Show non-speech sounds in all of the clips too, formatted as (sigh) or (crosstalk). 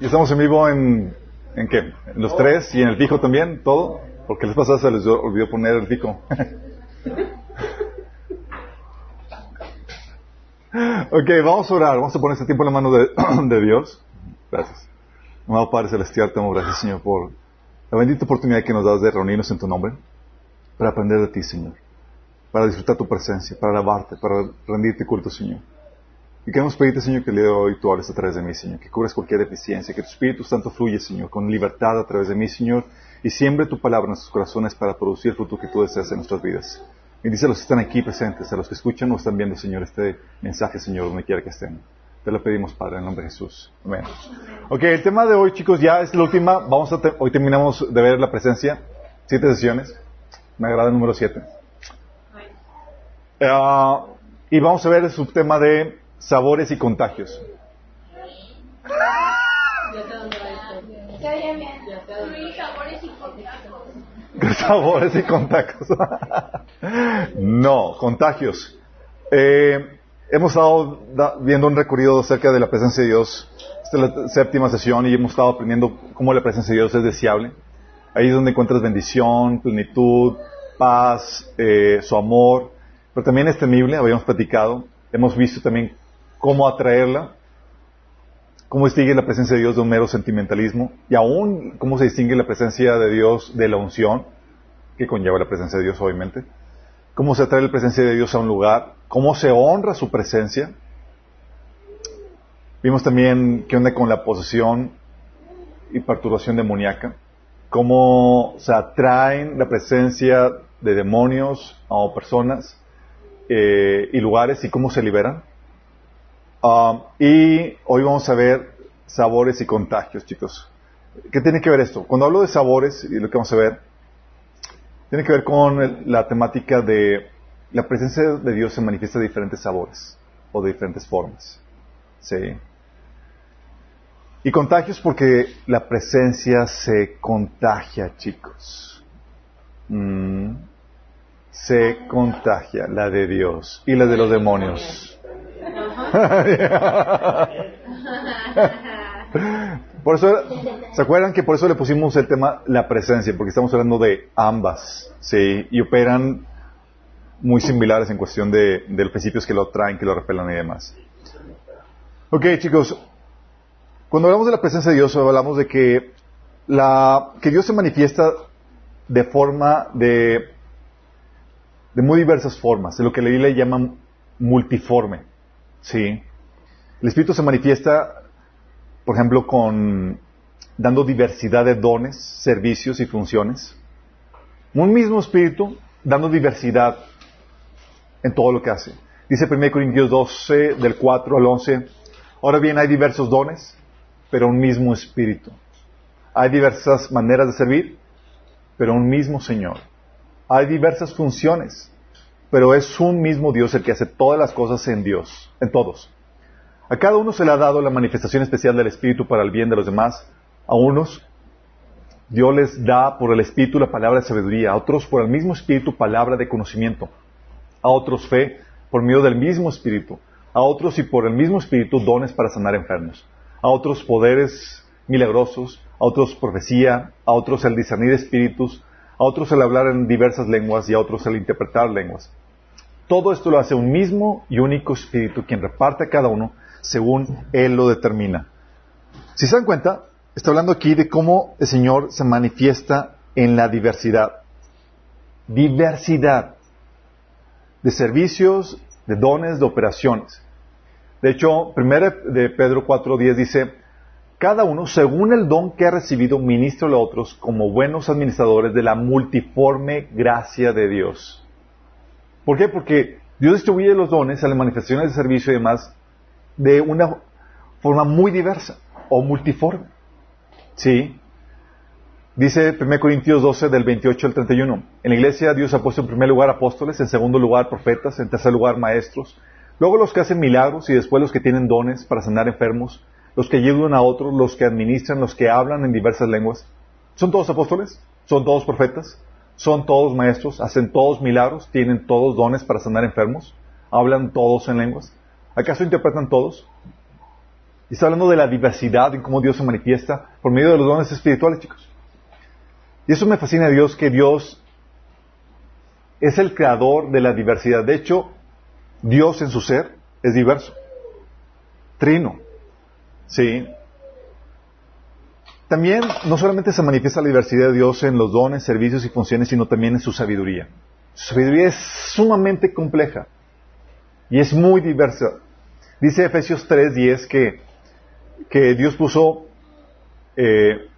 Y estamos en vivo en, ¿en qué? ¿En los tres y en el fijo también? ¿Todo? Porque les pasado se les olvidó poner el fijo. (laughs) ok, vamos a orar. Vamos a poner este tiempo en la mano de, (clears throat) de Dios. Gracias. Amado Padre Celestial, te damos gracias, Señor, por la bendita oportunidad que nos das de reunirnos en tu nombre para aprender de ti, Señor. Para disfrutar tu presencia, para alabarte, para rendirte culto, Señor. Y queremos pedirte, Señor, que el día de hoy tú hables a través de mí, Señor, que cubras cualquier deficiencia, que tu Espíritu Santo fluya, Señor, con libertad a través de mí, Señor, y siembre tu palabra en nuestros corazones para producir el fruto que tú deseas en nuestras vidas. Bendice a los que están aquí presentes, a los que escuchan o están viendo, Señor, este mensaje, Señor, donde quiera que estén. Te lo pedimos, Padre, en el nombre de Jesús. Amén. Ok, el tema de hoy, chicos, ya es la última. Vamos a hoy terminamos de ver la presencia. Siete sesiones. Me agrada el número siete. Uh, y vamos a ver el subtema de sabores y contagios. sabores y contagios. (laughs) no, contagios. Eh, hemos estado viendo un recorrido acerca de la presencia de Dios. Esta es la séptima sesión y hemos estado aprendiendo cómo la presencia de Dios es deseable. Ahí es donde encuentras bendición, plenitud, paz, eh, su amor, pero también es temible, habíamos platicado. Hemos visto también cómo atraerla, cómo distingue la presencia de Dios de un mero sentimentalismo y aún cómo se distingue la presencia de Dios de la unción, que conlleva la presencia de Dios obviamente, cómo se atrae la presencia de Dios a un lugar, cómo se honra su presencia. Vimos también qué onda con la posesión y perturbación demoníaca, cómo se atraen la presencia de demonios a personas eh, y lugares y cómo se liberan. Um, y hoy vamos a ver sabores y contagios, chicos. ¿Qué tiene que ver esto? Cuando hablo de sabores, y lo que vamos a ver, tiene que ver con la temática de la presencia de Dios se manifiesta de diferentes sabores o de diferentes formas. ¿Sí? Y contagios porque la presencia se contagia, chicos. Mm. Se contagia la de Dios y la de los demonios. Por eso, ¿se acuerdan que por eso le pusimos el tema la presencia? Porque estamos hablando de ambas, ¿sí? Y operan muy similares en cuestión de, de los principios que lo traen, que lo repelan y demás. Ok, chicos, cuando hablamos de la presencia de Dios, hablamos de que, la, que Dios se manifiesta de forma de, de muy diversas formas, de lo que la Biblia llama multiforme. Sí. El Espíritu se manifiesta, por ejemplo, con dando diversidad de dones, servicios y funciones. Un mismo Espíritu dando diversidad en todo lo que hace. Dice 1 Corintios 12, del 4 al 11, ahora bien hay diversos dones, pero un mismo Espíritu. Hay diversas maneras de servir, pero un mismo Señor. Hay diversas funciones, pero es un mismo Dios el que hace todas las cosas en Dios, en todos. A cada uno se le ha dado la manifestación especial del Espíritu para el bien de los demás. A unos Dios les da por el Espíritu la palabra de sabiduría, a otros por el mismo Espíritu palabra de conocimiento, a otros fe por medio del mismo Espíritu, a otros y por el mismo Espíritu dones para sanar enfermos, a otros poderes milagrosos, a otros profecía, a otros el discernir espíritus, a otros el hablar en diversas lenguas. Y a otros el interpretar lenguas. Todo esto lo hace un mismo y único Espíritu, quien reparte a cada uno según Él lo determina. Si se dan cuenta, está hablando aquí de cómo el Señor se manifiesta en la diversidad. Diversidad de servicios, de dones, de operaciones. De hecho, 1 de Pedro 4.10 dice, cada uno, según el don que ha recibido, ministra a otros como buenos administradores de la multiforme gracia de Dios. ¿Por qué? Porque Dios distribuye los dones a las manifestaciones de servicio y demás de una forma muy diversa o multiforme. ¿Sí? Dice 1 Corintios 12 del 28 al 31. En la iglesia Dios ha puesto en primer lugar apóstoles, en segundo lugar profetas, en tercer lugar maestros, luego los que hacen milagros y después los que tienen dones para sanar enfermos, los que ayudan a otros, los que administran, los que hablan en diversas lenguas. ¿Son todos apóstoles? ¿Son todos profetas? ¿Son todos maestros? ¿Hacen todos milagros? ¿Tienen todos dones para sanar enfermos? ¿Hablan todos en lenguas? ¿Acaso interpretan todos? Y está hablando de la diversidad en cómo Dios se manifiesta por medio de los dones espirituales, chicos. Y eso me fascina de Dios, que Dios es el creador de la diversidad. De hecho, Dios en su ser es diverso. Trino. Sí. También no solamente se manifiesta la diversidad de Dios en los dones, servicios y funciones, sino también en su sabiduría. Su sabiduría es sumamente compleja y es muy diversa. Dice Efesios 3:10 que, que Dios puso, eh,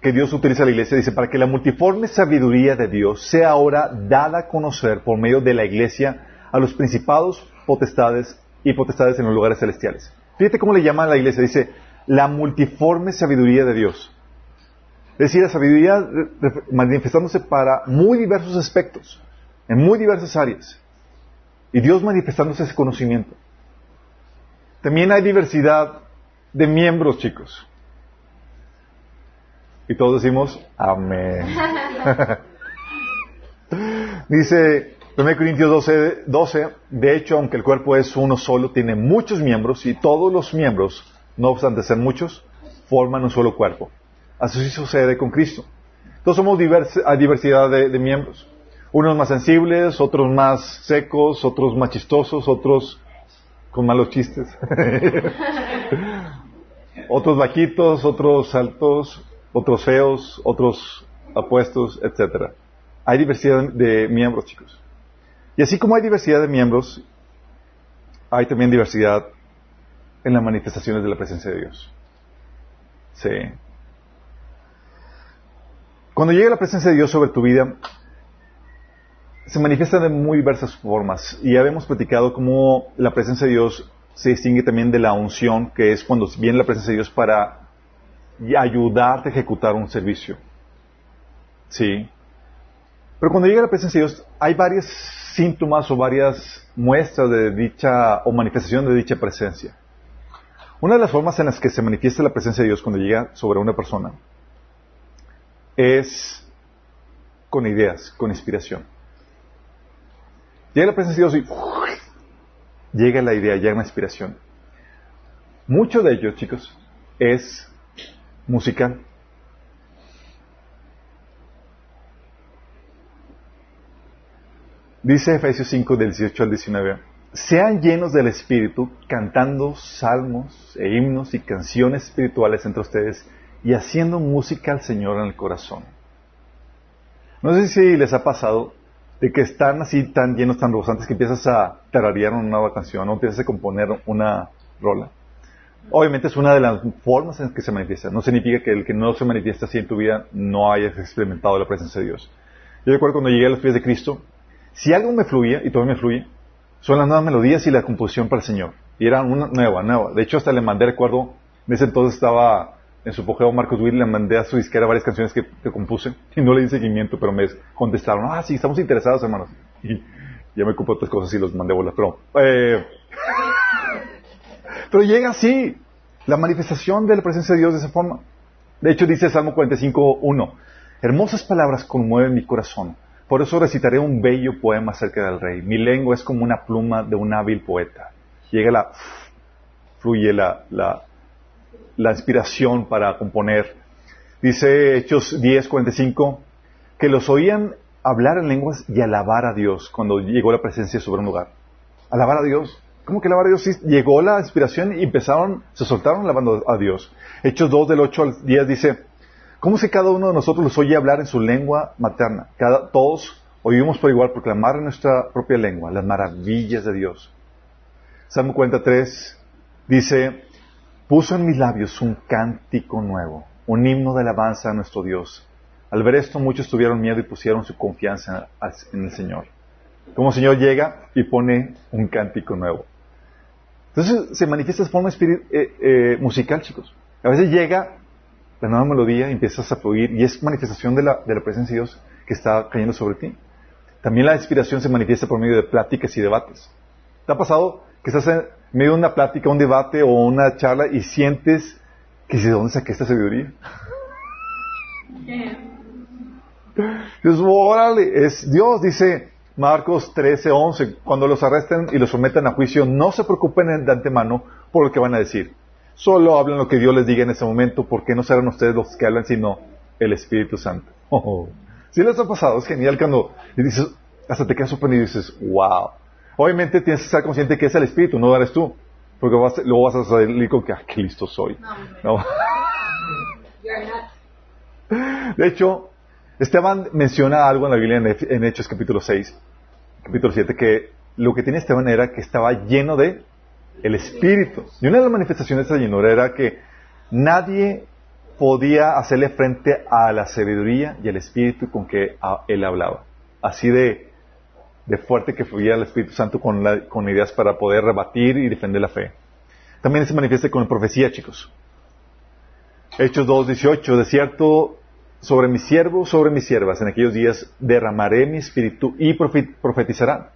que Dios utiliza la iglesia, dice, para que la multiforme sabiduría de Dios sea ahora dada a conocer por medio de la iglesia a los principados, potestades y potestades en los lugares celestiales. Fíjate cómo le llama a la iglesia, dice, la multiforme sabiduría de Dios. Es decir, la sabiduría manifestándose para muy diversos aspectos, en muy diversas áreas. Y Dios manifestándose ese conocimiento. También hay diversidad de miembros, chicos. Y todos decimos, amén. (laughs) Dice 1 Corintios 12, 12, de hecho, aunque el cuerpo es uno solo, tiene muchos miembros y todos los miembros, no obstante ser muchos, forman un solo cuerpo. Así sucede con Cristo. Todos somos a diversidad de, miembros. Unos más sensibles, otros más secos, otros más chistosos, otros con malos chistes. (laughs) otros bajitos, otros altos, otros feos, otros apuestos, etc. Hay diversidad de miembros, chicos. Y así como hay diversidad de miembros, hay también diversidad en las manifestaciones de la presencia de Dios. Sí. Cuando llega la presencia de Dios sobre tu vida, se manifiesta de muy diversas formas. Y ya hemos platicado cómo la presencia de Dios se distingue también de la unción, que es cuando viene la presencia de Dios para ayudarte a ejecutar un servicio. Sí. Pero cuando llega la presencia de Dios, hay varios síntomas o varias muestras de dicha o manifestación de dicha presencia. Una de las formas en las que se manifiesta la presencia de Dios cuando llega sobre una persona es con ideas, con inspiración. Llega la presencia de Dios y llega la idea, llega la inspiración. Mucho de ello, chicos, es musical. Dice Efesios 5 del 18 al 19, sean llenos del Espíritu, cantando salmos e himnos y canciones espirituales entre ustedes y haciendo música al Señor en el corazón. No sé si les ha pasado de que están así tan llenos, tan rebosantes que empiezas a tararear una nueva canción o empiezas a componer una rola. Obviamente es una de las formas en que se manifiesta. No significa que el que no se manifiesta así en tu vida no hayas experimentado la presencia de Dios. Yo recuerdo cuando llegué a los pies de Cristo, si algo me fluía, y todavía me fluye, son las nuevas melodías y la composición para el Señor. Y era una nueva, nueva. De hecho, hasta le mandé, recuerdo, en ese entonces estaba en su apogeo Marcos Witt, le mandé a su disquera varias canciones que, compuse y no le di seguimiento, pero me contestaron, ah, sí, estamos interesados, hermanos. Y ya me ocupé otras cosas y los mandé bolas, pero... Eh, pero llega así, la manifestación de la presencia de Dios de esa forma. De hecho, dice Salmo 45.1, hermosas palabras conmueven mi corazón por eso recitaré un bello poema acerca del rey. Mi lengua es como una pluma de un hábil poeta. Llega la, fluye la, la, la inspiración para componer. Dice Hechos 10, 45, que los oían hablar en lenguas y alabar a Dios cuando llegó la presencia sobre un lugar. Alabar a Dios. ¿Cómo que alabar a Dios? Llegó la inspiración y empezaron, se soltaron alabando a Dios. Hechos 2 del 8 al 10 dice, ¿Cómo si cada uno de nosotros los oye hablar en su lengua materna? Cada, todos oímos por igual proclamar en nuestra propia lengua las maravillas de Dios. Salmo 43 dice, puso en mis labios un cántico nuevo, un himno de alabanza a nuestro Dios. Al ver esto muchos tuvieron miedo y pusieron su confianza en el Señor. Como el Señor llega y pone un cántico nuevo. Entonces se manifiesta de forma eh, eh, musical, chicos. A veces llega la nueva melodía empiezas a fluir y es manifestación de la, de la presencia de Dios que está cayendo sobre ti. También la inspiración se manifiesta por medio de pláticas y debates. ¿Te ha pasado que estás en medio de una plática, un debate o una charla y sientes que de dónde saqué esta sabiduría? (laughs) Dios, órale, es Dios, dice Marcos 13, 11, cuando los arresten y los sometan a juicio, no se preocupen de antemano por lo que van a decir Solo hablan lo que Dios les diga en ese momento, porque no serán ustedes los que hablan, sino el Espíritu Santo. (laughs) Oh. Si les ha pasado, es genial cuando dices, hasta te quedas sorprendido y dices, wow. Obviamente tienes que estar consciente que es el Espíritu, no eres tú. Porque luego vas a salir con que, ah, qué listo soy. No. (laughs) De hecho, Esteban menciona algo en la Biblia en Hechos capítulo 6, capítulo 7, que lo que tenía Esteban era que estaba lleno de el Espíritu. Y una de las manifestaciones de esa llenura era que nadie podía hacerle frente a la sabiduría y al Espíritu con que él hablaba. Así de, de fuerte que fluía el Espíritu Santo con, con ideas para poder rebatir y defender la fe. También se manifiesta con profecía, chicos. Hechos 2.18, de cierto, sobre mis siervos, sobre mis siervas, en aquellos días derramaré mi espíritu y profetizarán.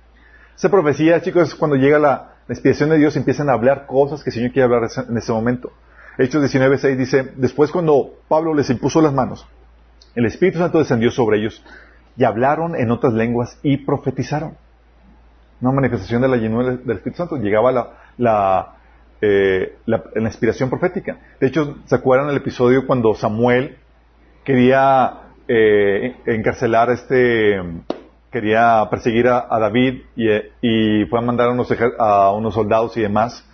Esa profecía, chicos, es cuando llega la, inspiración de Dios, empiezan a hablar cosas que el Señor quiere hablar en ese momento. Hechos 19.6 dice, después cuando Pablo les impuso las manos, el Espíritu Santo descendió sobre ellos y hablaron en otras lenguas y profetizaron. Una manifestación de la llenura del Espíritu Santo. Llegaba la, la, eh, la, inspiración profética. De hecho, ¿se acuerdan el episodio cuando Samuel quería eh, encarcelar este quería perseguir a, David y, fue a mandar a unos, a unos soldados y demás.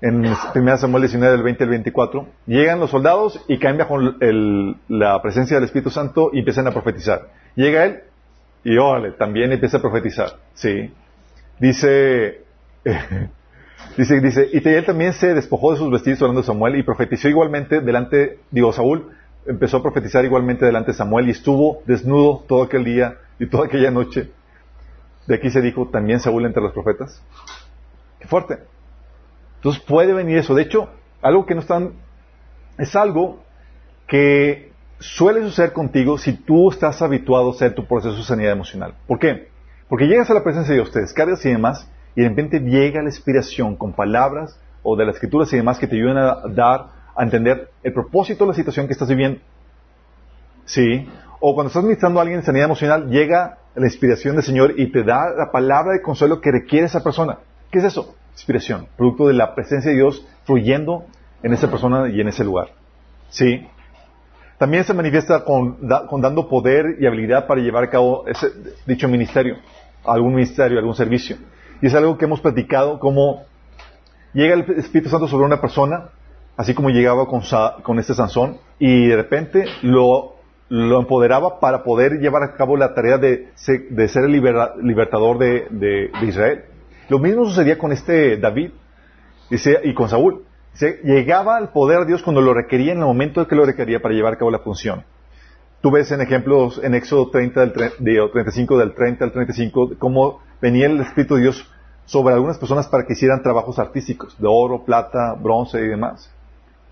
En 1 Samuel 19, del 20 al 24, llegan los soldados y caen bajo la presencia del Espíritu Santo y empiezan a profetizar. Llega él y órale, también empieza a profetizar. Sí. Dice, (laughs) dice, dice, y él también se despojó de sus vestidos hablando de Samuel y profetizó igualmente delante, digo, Saúl empezó a profetizar igualmente delante de Samuel y estuvo desnudo todo aquel día y toda aquella noche, de aquí se dijo también Saúl entre los profetas. Qué fuerte. Entonces puede venir eso. De hecho, algo que no están, es algo que suele suceder contigo si tú estás habituado a hacer tu proceso de sanidad emocional. ¿Por qué? Porque llegas a la presencia de Dios, te y demás, y de repente llega la inspiración con palabras o de las escrituras y demás que te ayudan a dar, a entender el propósito de la situación que estás viviendo. Sí, o cuando estás ministrando a alguien en sanidad emocional, llega la inspiración del Señor y te da la palabra de consuelo que requiere esa persona. ¿Qué es eso? Inspiración, producto de la presencia de Dios fluyendo en esa persona y en ese lugar. ¿Sí? También se manifiesta con, dando poder y habilidad para llevar a cabo ese dicho ministerio, algún ministerio, algún servicio. Y es algo que hemos platicado como llega el Espíritu Santo sobre una persona, así como llegaba con, con este Sansón, y de repente lo lo empoderaba para poder llevar a cabo la tarea de, ser el libertador de, Israel. Lo mismo sucedía con este David y con Saúl. llegaba al poder de Dios cuando lo requería en el momento que lo requería para llevar a cabo la función. Tú ves en ejemplos en Éxodo 30 del 35 del 30 al 35 cómo venía el Espíritu de Dios sobre algunas personas para que hicieran trabajos artísticos de oro, plata, bronce y demás.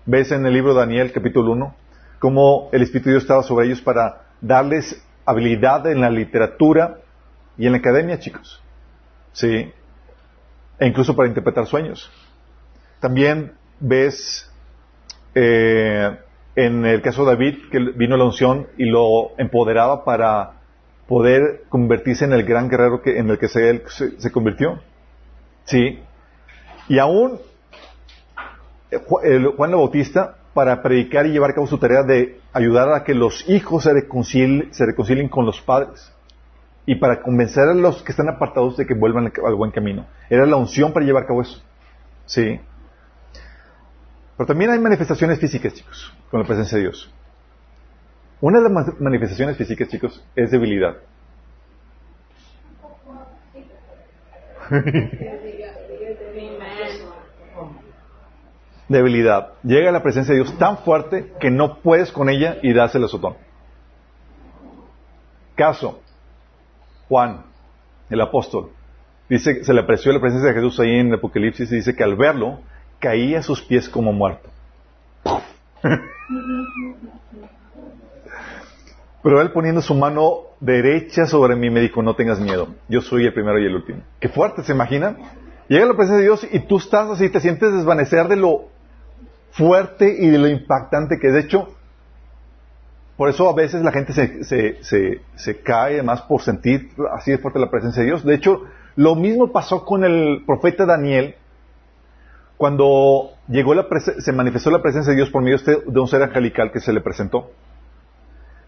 Ves en el libro de Daniel capítulo 1 cómo el Espíritu de Dios estaba sobre ellos para darles habilidad en la literatura y en la academia, chicos. Sí. E incluso para interpretar sueños. También ves eh, en el caso de David que vino la unción y lo empoderaba para poder convertirse en el gran guerrero que, en el que se, se, convirtió. Sí. Y aún eh, Juan el Bautista para predicar y llevar a cabo su tarea de ayudar a que los hijos se reconcilien, con los padres y para convencer a los que están apartados de que vuelvan al buen camino. Era la unción para llevar a cabo eso. Sí. Pero también hay manifestaciones físicas, chicos, con la presencia de Dios. Una de las manifestaciones físicas, chicos, es debilidad. (laughs) debilidad. Llega a la presencia de Dios tan fuerte que no puedes con ella y das el azotón. Caso, Juan, el apóstol, dice, se le apreció la presencia de Jesús ahí en el Apocalipsis y dice que al verlo caía a sus pies como muerto. (laughs) Pero él poniendo su mano derecha sobre mí me dijo, no tengas miedo, yo soy el primero y el último. Qué fuerte, ¿se imagina? Llega la presencia de Dios y tú estás así, te sientes desvanecer de lo fuerte y de lo impactante que es. De hecho, por eso a veces la gente se, se, se, cae además por sentir así de fuerte la presencia de Dios. De hecho, lo mismo pasó con el profeta Daniel cuando llegó la se manifestó la presencia de Dios por medio de un ser angelical que se le presentó.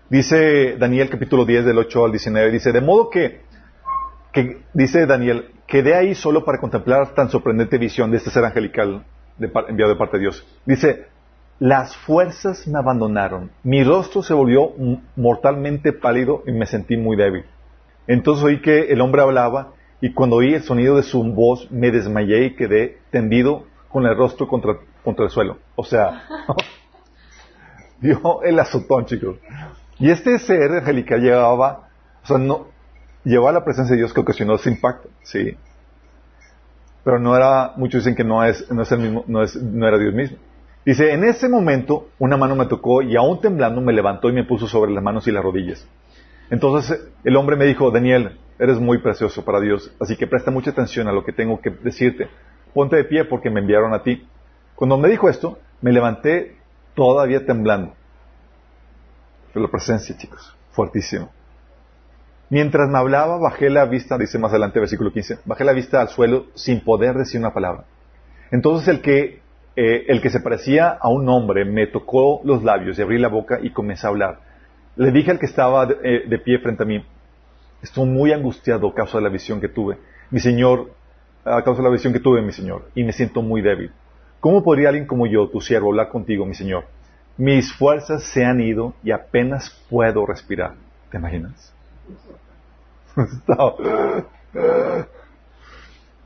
Dice Daniel capítulo 10 del 8 al 19, dice, de modo que, que dice Daniel, quedé ahí solo para contemplar tan sorprendente visión de este ser angelical enviado de parte de Dios. Dice, las fuerzas me abandonaron, mi rostro se volvió mortalmente pálido y me sentí muy débil. Entonces oí que el hombre hablaba y cuando oí el sonido de su voz me desmayé y quedé tendido con el rostro contra, contra el suelo. O sea, (laughs) dio el azotón, chicos. Y este ser angelical llevaba, o sea, no, llevaba la presencia de Dios que ocasionó ese impacto, sí. Pero no era, muchos dicen que no es, no es el mismo, no es, no era Dios mismo. Dice, en ese momento una mano me tocó y aún temblando me levantó y me puso sobre las manos y las rodillas. Entonces el hombre me dijo, Daniel, eres muy precioso para Dios, así que presta mucha atención a lo que tengo que decirte. Ponte de pie porque me enviaron a ti. Cuando me dijo esto, me levanté todavía temblando la presencia, chicos. Fuertísimo. Mientras me hablaba, bajé la vista, dice más adelante, versículo 15, bajé la vista al suelo sin poder decir una palabra. Entonces el que, eh, el que se parecía a un hombre me tocó los labios y abrí la boca y comencé a hablar. Le dije al que estaba de, eh, de pie frente a mí, estoy muy angustiado a causa de la visión que tuve. Mi Señor, a causa de la visión que tuve, mi Señor, y me siento muy débil. ¿Cómo podría alguien como yo, tu siervo, hablar contigo, mi Señor? mis fuerzas se han ido y apenas puedo respirar. ¿Te imaginas? (laughs)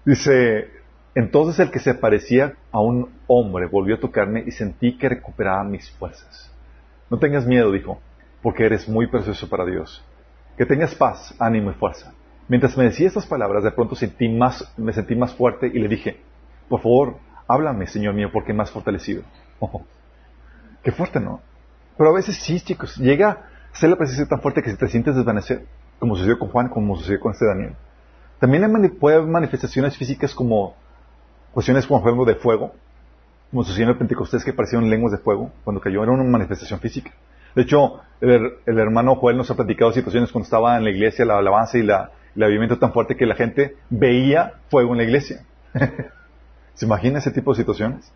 Dice, entonces el que se parecía a un hombre volvió a tocarme y sentí que recuperaba mis fuerzas. No tengas miedo, dijo, porque eres muy precioso para Dios. Que tengas paz, ánimo y fuerza. Mientras me decía estas palabras, de pronto sentí más, me sentí más fuerte y le dije, por favor, háblame, Señor mío, porque más fortalecido. Qué fuerte, ¿no? Pero a veces sí, chicos, llega a ser la presencia tan fuerte que se te sientes desvanecer, como sucedió con Juan, como sucedió con este Daniel. También puede haber manifestaciones físicas como cuestiones como ejemplo de fuego, como sucedió en el Pentecostés que parecieron lenguas de fuego cuando cayó, era una manifestación física. De hecho, el, hermano Joel nos ha platicado situaciones cuando estaba en la iglesia, la alabanza y la, el avivamiento tan fuerte que la gente veía fuego en la iglesia. (laughs) ¿Se imagina ese tipo de situaciones?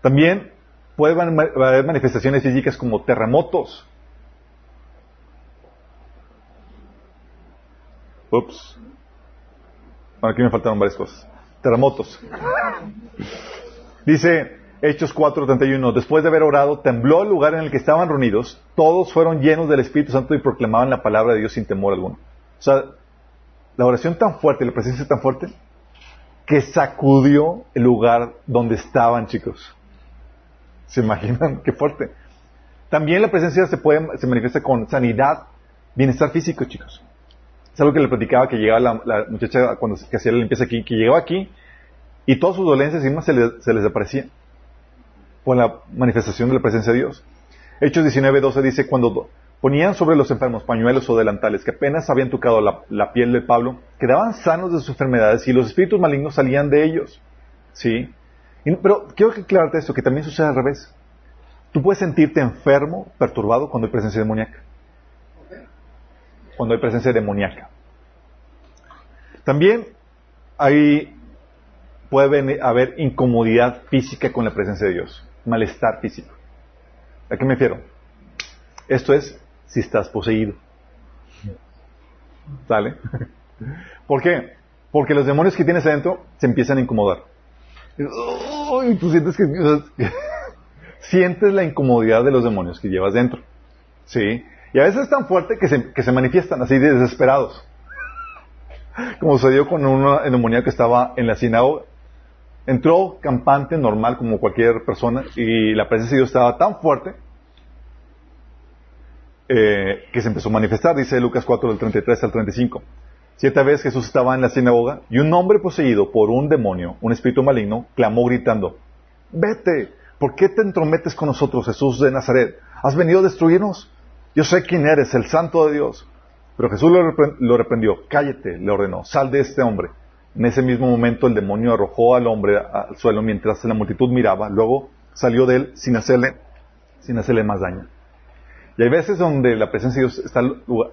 También puede haber manifestaciones físicas como terremotos. Ups. Aquí me faltaron varias cosas. Terremotos. Dice Hechos 4:31, después de haber orado, tembló el lugar en el que estaban reunidos, todos fueron llenos del Espíritu Santo y proclamaban la palabra de Dios sin temor alguno. O sea, la oración tan fuerte, la presencia tan fuerte, que sacudió el lugar donde estaban, chicos. ¿Se imaginan? Qué fuerte. También la presencia se puede, se manifiesta con sanidad, bienestar físico, chicos. Es algo que le platicaba que llegaba la, muchacha cuando que hacía la limpieza aquí, que llegaba aquí y todas sus dolencias encima se, se les desaparecían por la manifestación de la presencia de Dios. Hechos 19.12 dice, cuando ponían sobre los enfermos pañuelos o delantales que apenas habían tocado la, la, piel de Pablo, quedaban sanos de sus enfermedades y los espíritus malignos salían de ellos. ¿Sí? pero quiero aclararte esto, que también sucede al revés. Tú puedes sentirte enfermo, perturbado cuando hay presencia demoníaca. Cuando hay presencia demoníaca. También hay, puede haber incomodidad física con la presencia de Dios. Malestar físico. ¿A qué me refiero? Esto es si estás poseído. ¿Sale? ¿Por qué? Porque los demonios que tienes adentro se empiezan a incomodar y tú sientes que (laughs) sientes la incomodidad de los demonios que llevas dentro. ¿Sí? Y a veces es tan fuerte que se, que se manifiestan así de desesperados. Como sucedió con una neumonía que estaba en la sinagoga. Entró campante, normal, como cualquier persona, y la presencia de Dios estaba tan fuerte eh, que se empezó a manifestar, dice Lucas 4, del 33 al 35. Siete veces Jesús estaba en la sinagoga y un hombre poseído por un demonio, un espíritu maligno, clamó gritando, vete, ¿por qué te entrometes con nosotros, Jesús de Nazaret? ¿Has venido a destruirnos? Yo sé quién eres, el santo de Dios. Pero Jesús lo, reprendió, cállate, le ordenó, sal de este hombre. En ese mismo momento el demonio arrojó al hombre al suelo mientras la multitud miraba, luego salió de él sin hacerle, sin hacerle más daño. Y hay veces donde la presencia de Dios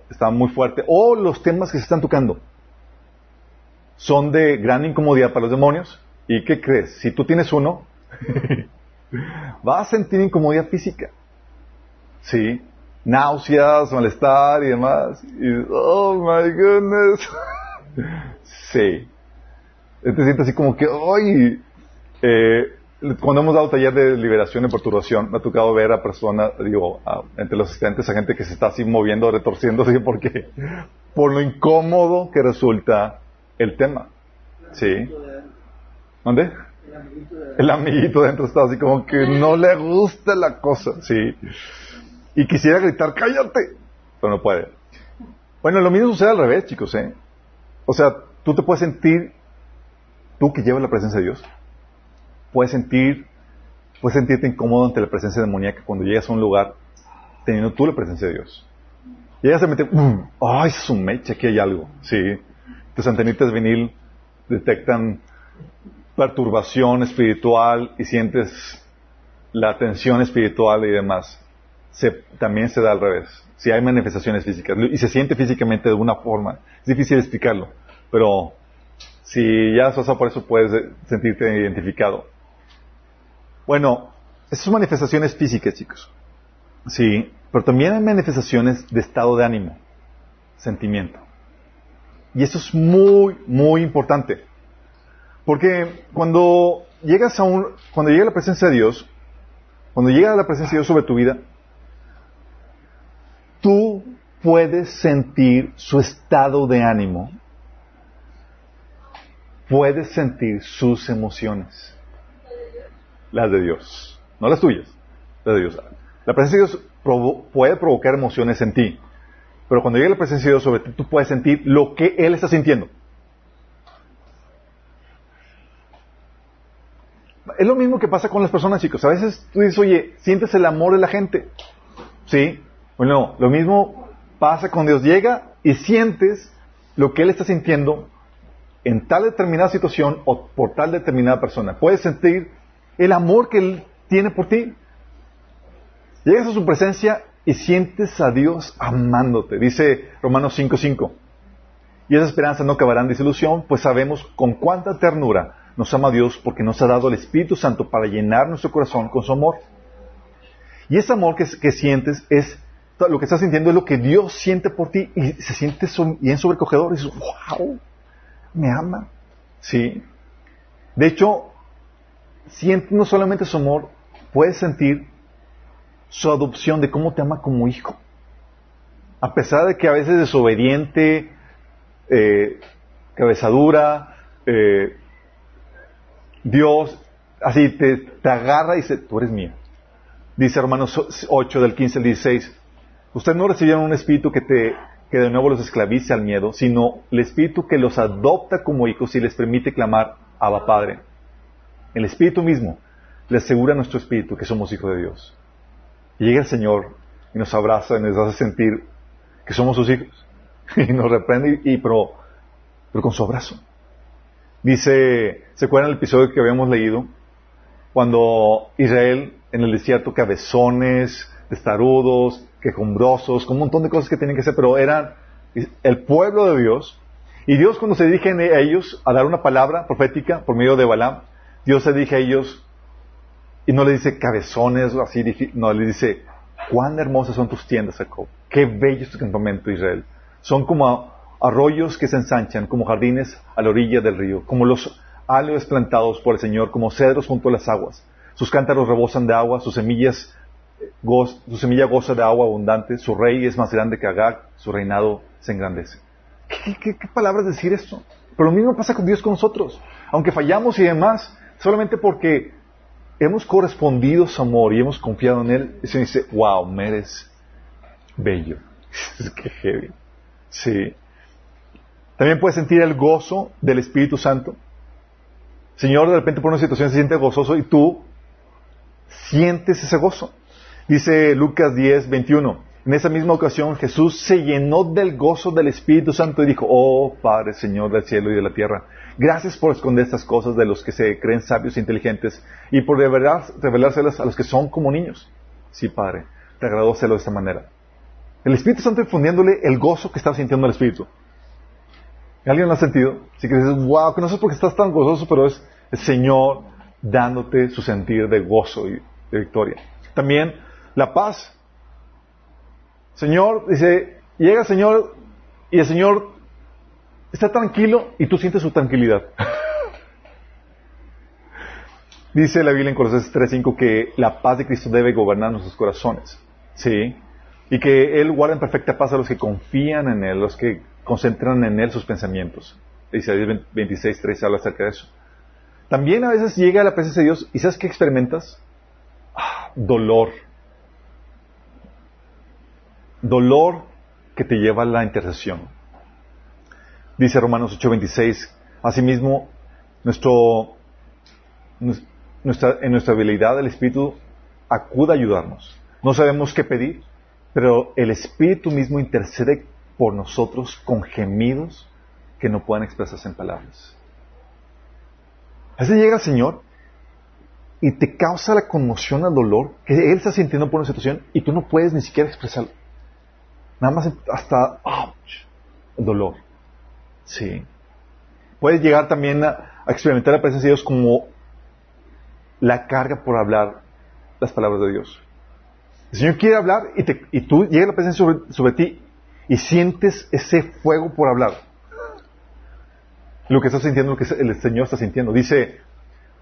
está, muy fuerte, o los temas que se están tocando son de gran incomodidad para los demonios, ¿Y qué crees? Si tú tienes uno, (laughs) vas a sentir incomodidad física. Sí. Náuseas, malestar y demás. Y, oh my goodness. (laughs) sí. Te sientes así como que, ¡ay! Eh, cuando hemos dado taller de liberación y perturbación, me ha tocado ver a personas, digo, entre los asistentes, a gente que se está así moviendo, retorciendo, (laughs) porque por lo incómodo que resulta el tema. ¿Sí? ¿Dónde? El amiguito dentro está así como que no le gusta la cosa, ¿sí? Y quisiera gritar, cállate, pero no puede. Bueno, lo mismo sucede al revés, chicos, ¿eh? O sea, tú te puedes sentir, tú que llevas la presencia de Dios, puedes sentir, puedes sentirte incómodo ante la presencia demoníaca cuando llegas a un lugar teniendo tú la presencia de Dios. Llegas a meter, mm, ay, es un mecha, aquí hay algo, sí. Tus antenitas vinil detectan perturbación espiritual y sientes la tensión espiritual y demás. Se, también se da al revés. Si hay manifestaciones físicas y se siente físicamente de una forma, es difícil explicarlo, pero si ya has pasado por eso puedes sentirte identificado. Bueno, esas manifestaciones físicas, chicos. Sí, pero también hay manifestaciones de estado de ánimo, sentimiento. Y eso es muy, muy importante. Porque cuando llegas a un, cuando llega la presencia de Dios, cuando llega la presencia de Dios sobre tu vida, tú puedes sentir su estado de ánimo. Puedes sentir sus emociones. Las de Dios. No las tuyas. Las de Dios. La presencia de Dios puede provocar emociones en ti. Pero cuando llega la presencia de Dios sobre ti, tú puedes sentir lo que Él está sintiendo. Es lo mismo que pasa con las personas, chicos. A veces tú dices, oye, sientes el amor de la gente. ¿Sí? Bueno, lo mismo pasa con Dios. Llega y sientes lo que Él está sintiendo en tal determinada situación o por tal determinada persona. Puedes sentir el amor que Él tiene por ti. Llegas a su presencia y sientes a Dios amándote. Dice Romanos 5:5. Y esa esperanza no acabará en disilusión, pues sabemos con cuánta ternura nos ama Dios porque nos ha dado el Espíritu Santo para llenar nuestro corazón con su amor. Y ese amor que, sientes es, lo que estás sintiendo es lo que Dios siente por ti y se siente bien sobrecogedor y dices, wow, me ama. Sí. De hecho, sientes no solamente su amor, puedes sentir su adopción de cómo te ama como hijo. A pesar de que a veces es desobediente, eh, cabezadura, eh, Dios así te, agarra y dice, tú eres mío. Dice Romanos 8 del 15 al 16, ustedes no recibieron un espíritu que, te, que de nuevo los esclavice al miedo, sino el espíritu que los adopta como hijos y les permite clamar, Abba Padre. El espíritu mismo le asegura a nuestro espíritu que somos hijos de Dios. Llega el Señor y nos abraza y nos hace sentir que somos sus hijos. (laughs) Y nos reprende, y, pero, pero con su abrazo. Dice, ¿se acuerdan el episodio que habíamos leído? Cuando Israel en el desierto, cabezones, testarudos, quejumbrosos, con un montón de cosas que tenían que hacer, pero eran el pueblo de Dios. Y Dios cuando se dirige a ellos a dar una palabra profética por medio de Balaam, Dios se dirige a ellos y no le dice cabezones o así, no, le dice, cuán hermosas son tus tiendas, Jacob. Qué bello es tu campamento, Israel. Son como arroyos que se ensanchan como jardines a la orilla del río, como los árboles plantados por el Señor, como cedros junto a las aguas. Sus cántaros rebosan de agua, sus semillas, su semilla goza de agua abundante, su rey es más grande que Agag, su reinado se engrandece. ¿Qué, palabras decir esto? Pero lo mismo pasa con Dios con nosotros. Aunque fallamos y demás, solamente porque hemos correspondido su amor y hemos confiado en Él, se dice, wow, me eres bello. (laughs) Qué heavy. Sí. También puedes sentir el gozo del Espíritu Santo. Señor, de repente por una situación se siente gozoso y tú sientes ese gozo. Dice Lucas 10, 21. En esa misma ocasión Jesús se llenó del gozo del Espíritu Santo y dijo, oh Padre, Señor del cielo y de la tierra, gracias por esconder estas cosas de los que se creen sabios e inteligentes y por revelárselas a los que son como niños. Sí, Padre, te agradó hacerlo de esta manera. El Espíritu Santo infundiéndole el gozo que estaba sintiendo el Espíritu. ¿Alguien lo ha sentido? Si que wow, que no sé por qué estás tan gozoso, pero es El Señor dándote su sentir de gozo y de victoria. También la paz. Señor, dice, llega el Señor y el Señor está tranquilo y tú sientes su tranquilidad. (laughs) Dice la Biblia en Colosenses 3.5 que la paz de Cristo debe gobernar nuestros corazones. ¿Sí? Y que Él guarda en perfecta paz a los que confían en Él, los que concentran en Él sus pensamientos. Isaías 26.3 habla acerca de eso. También a veces llega a la presencia de Dios y ¿sabes qué experimentas? Ah, dolor. Dolor que te lleva a la intercesión. Dice Romanos 8:26, asimismo, en nuestra habilidad el Espíritu acude a ayudarnos. No sabemos qué pedir, pero el Espíritu mismo intercede por nosotros con gemidos que no puedan expresarse en palabras. A veces llega el Señor y te causa la conmoción, el dolor que Él está sintiendo por una situación y tú no puedes ni siquiera expresarlo. Nada más hasta el dolor. Sí. Puedes llegar también a, experimentar la presencia de Dios como la carga por hablar las palabras de Dios. El Señor quiere hablar y, te, y tú llega la presencia sobre, ti y sientes ese fuego por hablar. Lo que estás sintiendo, lo que el Señor está sintiendo. Dice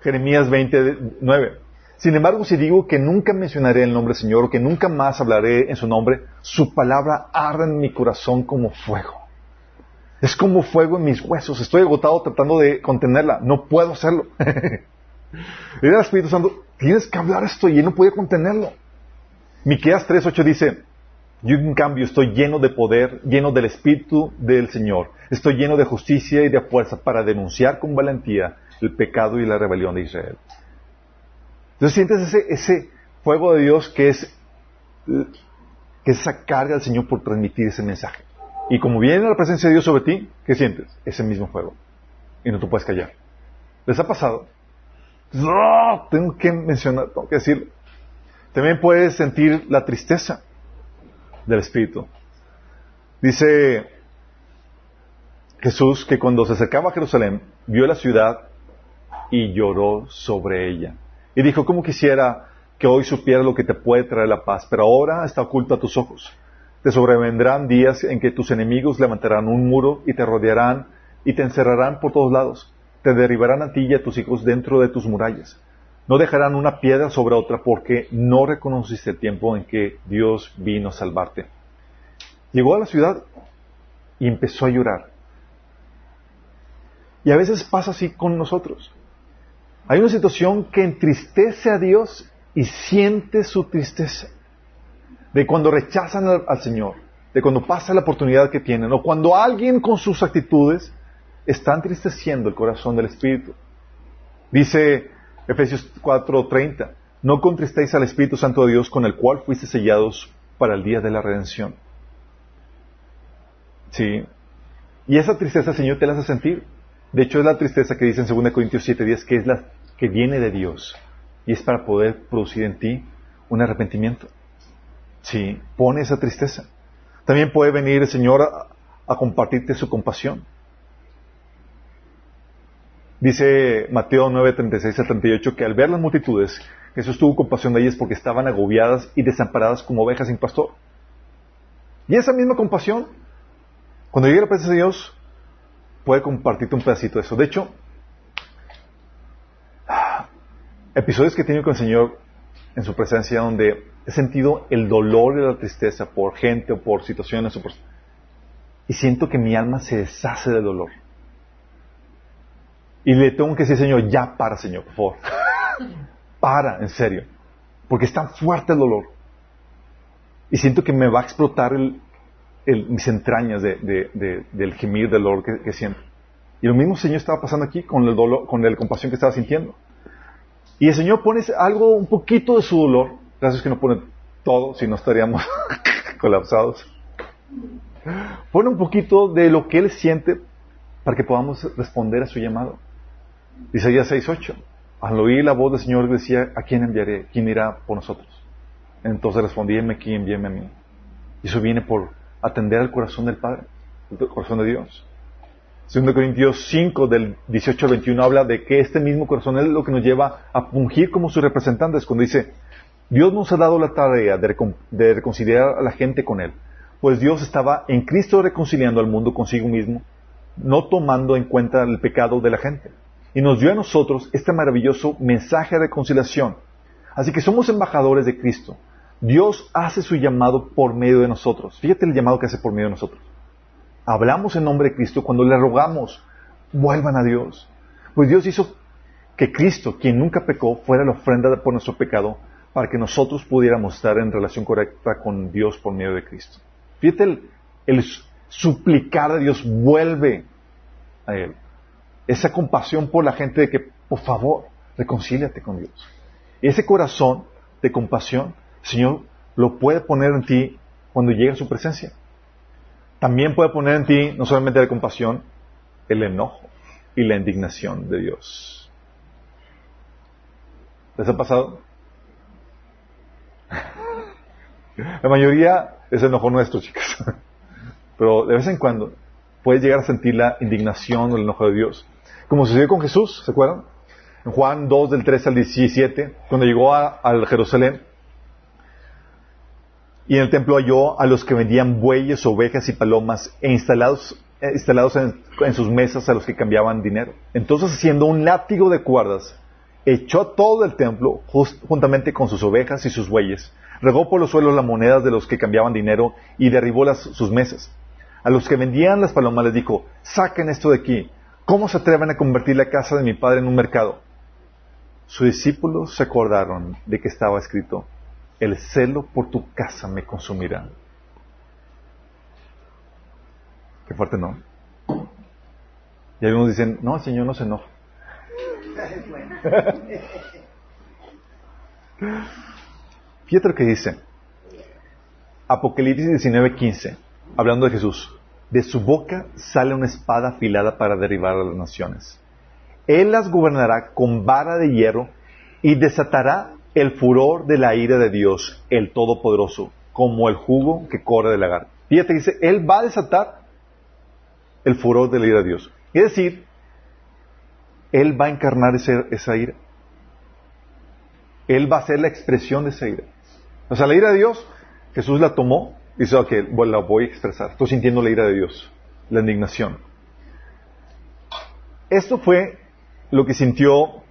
Jeremías 29. Sin embargo, si digo que nunca mencionaré el nombre del Señor o que nunca más hablaré en su nombre, su palabra arde en mi corazón como fuego. Es como fuego en mis huesos. Estoy agotado tratando de contenerla. No puedo hacerlo. Era (laughs) el Espíritu Santo, tienes que hablar esto y no podía contenerlo. Miqueas 3.8 dice, yo en cambio estoy lleno de poder, lleno del Espíritu del Señor. Estoy lleno de justicia y de fuerza para denunciar con valentía el pecado y la rebelión de Israel. Entonces sientes ese, ese fuego de Dios que es, que es esa carga del Señor por transmitir ese mensaje. Y como viene la presencia de Dios sobre ti, ¿qué sientes? Ese mismo fuego. Y no te puedes callar. ¿Les ha pasado? No, tengo que mencionar, tengo que decir. También puedes sentir la tristeza del Espíritu. Dice Jesús que cuando se acercaba a Jerusalén, vio la ciudad y lloró sobre ella. Y dijo, ¿cómo quisiera que hoy supiera lo que te puede traer la paz? Pero ahora está oculta a tus ojos. Te sobrevendrán días en que tus enemigos levantarán un muro y te rodearán y te encerrarán por todos lados te derribarán a ti y a tus hijos dentro de tus murallas. No dejarán una piedra sobre otra porque no reconociste el tiempo en que Dios vino a salvarte. Llegó a la ciudad y empezó a llorar. Y a veces pasa así con nosotros. Hay una situación que entristece a Dios y siente su tristeza. De cuando rechazan al, Señor, de cuando pasa la oportunidad que tienen, o cuando alguien con sus actitudes está entristeciendo el corazón del Espíritu. Dice Efesios 4:30, no contristéis al Espíritu Santo de Dios con el cual fuiste sellados para el día de la redención. Sí. Y esa tristeza Señor te la hace sentir. De hecho, es la tristeza que dice en 2 Corintios 7:10, que es la que viene de Dios. Y es para poder producir en ti un arrepentimiento. Sí, pone esa tristeza. También puede venir el Señor a compartirte su compasión. Dice Mateo 9, 36 al 38 que al ver las multitudes, Jesús tuvo compasión de ellas porque estaban agobiadas y desamparadas como ovejas sin pastor. Y esa misma compasión, cuando llegue la presencia de Dios, puede compartirte un pedacito de eso. De hecho, episodios que he tenido con el Señor en su presencia donde he sentido el dolor y la tristeza por gente o por situaciones o por... y siento que mi alma se deshace del dolor. Y le tengo que decir, Señor, ya para, Señor, por favor. (laughs) para, en serio. Porque es tan fuerte el dolor. Y siento que me va a explotar el, mis entrañas de, del gemir del dolor que, siento. Y lo mismo, Señor, estaba pasando aquí con el dolor, con la compasión que estaba sintiendo. Y el Señor pone algo, un poquito de su dolor. Gracias que no pone todo, si no estaríamos (laughs) colapsados. Pone un poquito de lo que Él siente para que podamos responder a su llamado. Isaías 6.8. Al oír la voz del Señor decía, ¿a quién enviaré? ¿Quién irá por nosotros? Entonces respondí, aquí, envíeme a mí. Y eso viene por atender al corazón del Padre, el corazón de Dios. 2 Corintios 5 del 18 al 21 habla de que este mismo corazón es lo que nos lleva a fungir como sus representantes cuando dice, Dios nos ha dado la tarea de reconciliar a la gente con Él, pues Dios estaba en Cristo reconciliando al mundo consigo mismo, no tomando en cuenta el pecado de la gente. Y nos dio a nosotros este maravilloso mensaje de reconciliación. Así que somos embajadores de Cristo. Dios hace su llamado por medio de nosotros. Fíjate el llamado que hace por medio de nosotros. Hablamos en nombre de Cristo cuando le rogamos, vuelvan a Dios. Pues Dios hizo que Cristo, quien nunca pecó, fuera la ofrenda por nuestro pecado para que nosotros pudiéramos estar en relación correcta con Dios por medio de Cristo. Fíjate el, suplicar a Dios, vuelve a Él. Esa compasión por la gente de que, por favor, reconcíliate con Dios. Ese corazón de compasión, Señor, lo puede poner en ti cuando llega a su presencia. También puede poner en ti, no solamente la compasión, el enojo y la indignación de Dios. ¿Les ha pasado? (laughs) La mayoría es enojo nuestro, chicas. (laughs) Pero de vez en cuando puedes llegar a sentir la indignación o el enojo de Dios. Como sucedió con Jesús, ¿se acuerdan? En Juan 2, del 3 al 17, cuando llegó a, al Jerusalén, y en el templo halló a los que vendían bueyes, ovejas y palomas e instalados, eh, instalados en, sus mesas a los que cambiaban dinero. Entonces, haciendo un látigo de cuerdas, echó todo el templo juntamente con sus ovejas y sus bueyes regó por los suelos las monedas de los que cambiaban dinero y derribó las, sus mesas. A los que vendían las palomas les dijo, saquen esto de aquí. ¿Cómo se atreven a convertir la casa de mi padre en un mercado? Sus discípulos se acordaron de que estaba escrito, el celo por tu casa me consumirá. Qué fuerte, ¿no? Y algunos dicen, no, el Señor no se enoja. (laughs) Fíjate lo que dice. Apocalipsis 19:15, hablando de Jesús. De su boca sale una espada afilada para derribar a las naciones. Él las gobernará con vara de hierro y desatará el furor de la ira de Dios, el Todopoderoso, como el jugo que corre del lagar. Fíjate, dice, Él va a desatar el furor de la ira de Dios. Es decir, Él va a encarnar esa ira. Él va a ser la expresión de esa ira. O sea, la ira de Dios, Jesús la tomó y dice, ok, la voy a expresar. Estoy sintiendo la ira de Dios, la indignación. Esto fue lo que sintió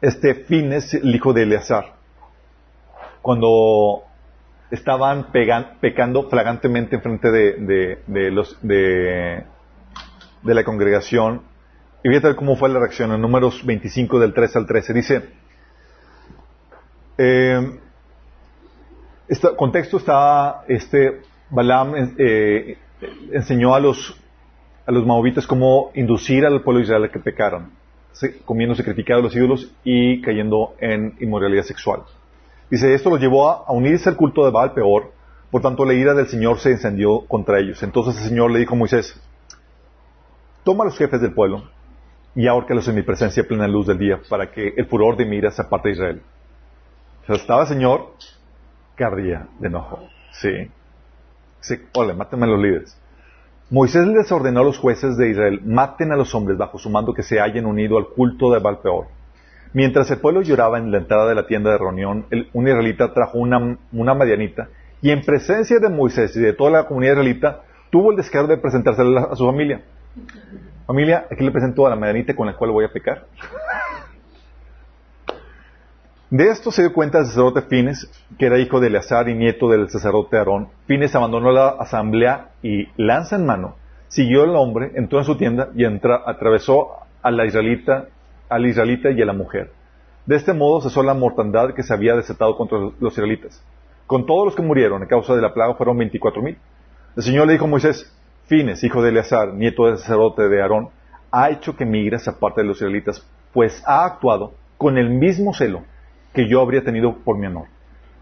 este Fines, el hijo de Eleazar, cuando estaban pecando flagrantemente en frente de, de, los, de, la congregación. Y fíjate cómo fue la reacción en números 25 del 3 al 13. Dice, eh, este contexto está, este, Balaam eh, enseñó a los, a los cómo inducir al pueblo de Israel a que pecaran, comiendo sacrificado a los ídolos y cayendo en inmoralidad sexual. Dice, esto los llevó a, unirse al culto de Baal peor, por tanto la ira del Señor se encendió contra ellos. Entonces el Señor le dijo a Moisés, toma a los jefes del pueblo y ahórcalos en mi presencia plena luz del día, para que el furor de mi ira se aparte de Israel. O sea, estaba el Señor que de enojo. Sí. Sí, ole, mátenme a los líderes. Moisés les ordenó a los jueces de Israel, maten a los hombres bajo su mando que se hayan unido al culto de Balpeor. Mientras el pueblo lloraba en la entrada de la tienda de reunión, un israelita trajo una, una madianita y en presencia de Moisés y de toda la comunidad israelita tuvo el descaro de presentarse a su familia. Familia, aquí le presento a la madianita con la cual voy a pecar. De esto se dio cuenta el sacerdote Fines, que era hijo de Eleazar y nieto del sacerdote Aarón. Fines abandonó la asamblea y, lanza en mano, siguió al hombre, entró en su tienda y atravesó a la israelita, al israelita y a la mujer. De este modo cesó la mortandad que se había desatado contra los israelitas. Con todos los que murieron a causa de la plaga fueron veinticuatro mil. El Señor le dijo a Moisés, Fines, hijo de Eleazar, nieto del sacerdote de Aarón, ha hecho que migres aparte de los israelitas, pues ha actuado con el mismo celo que yo habría tenido por mi honor.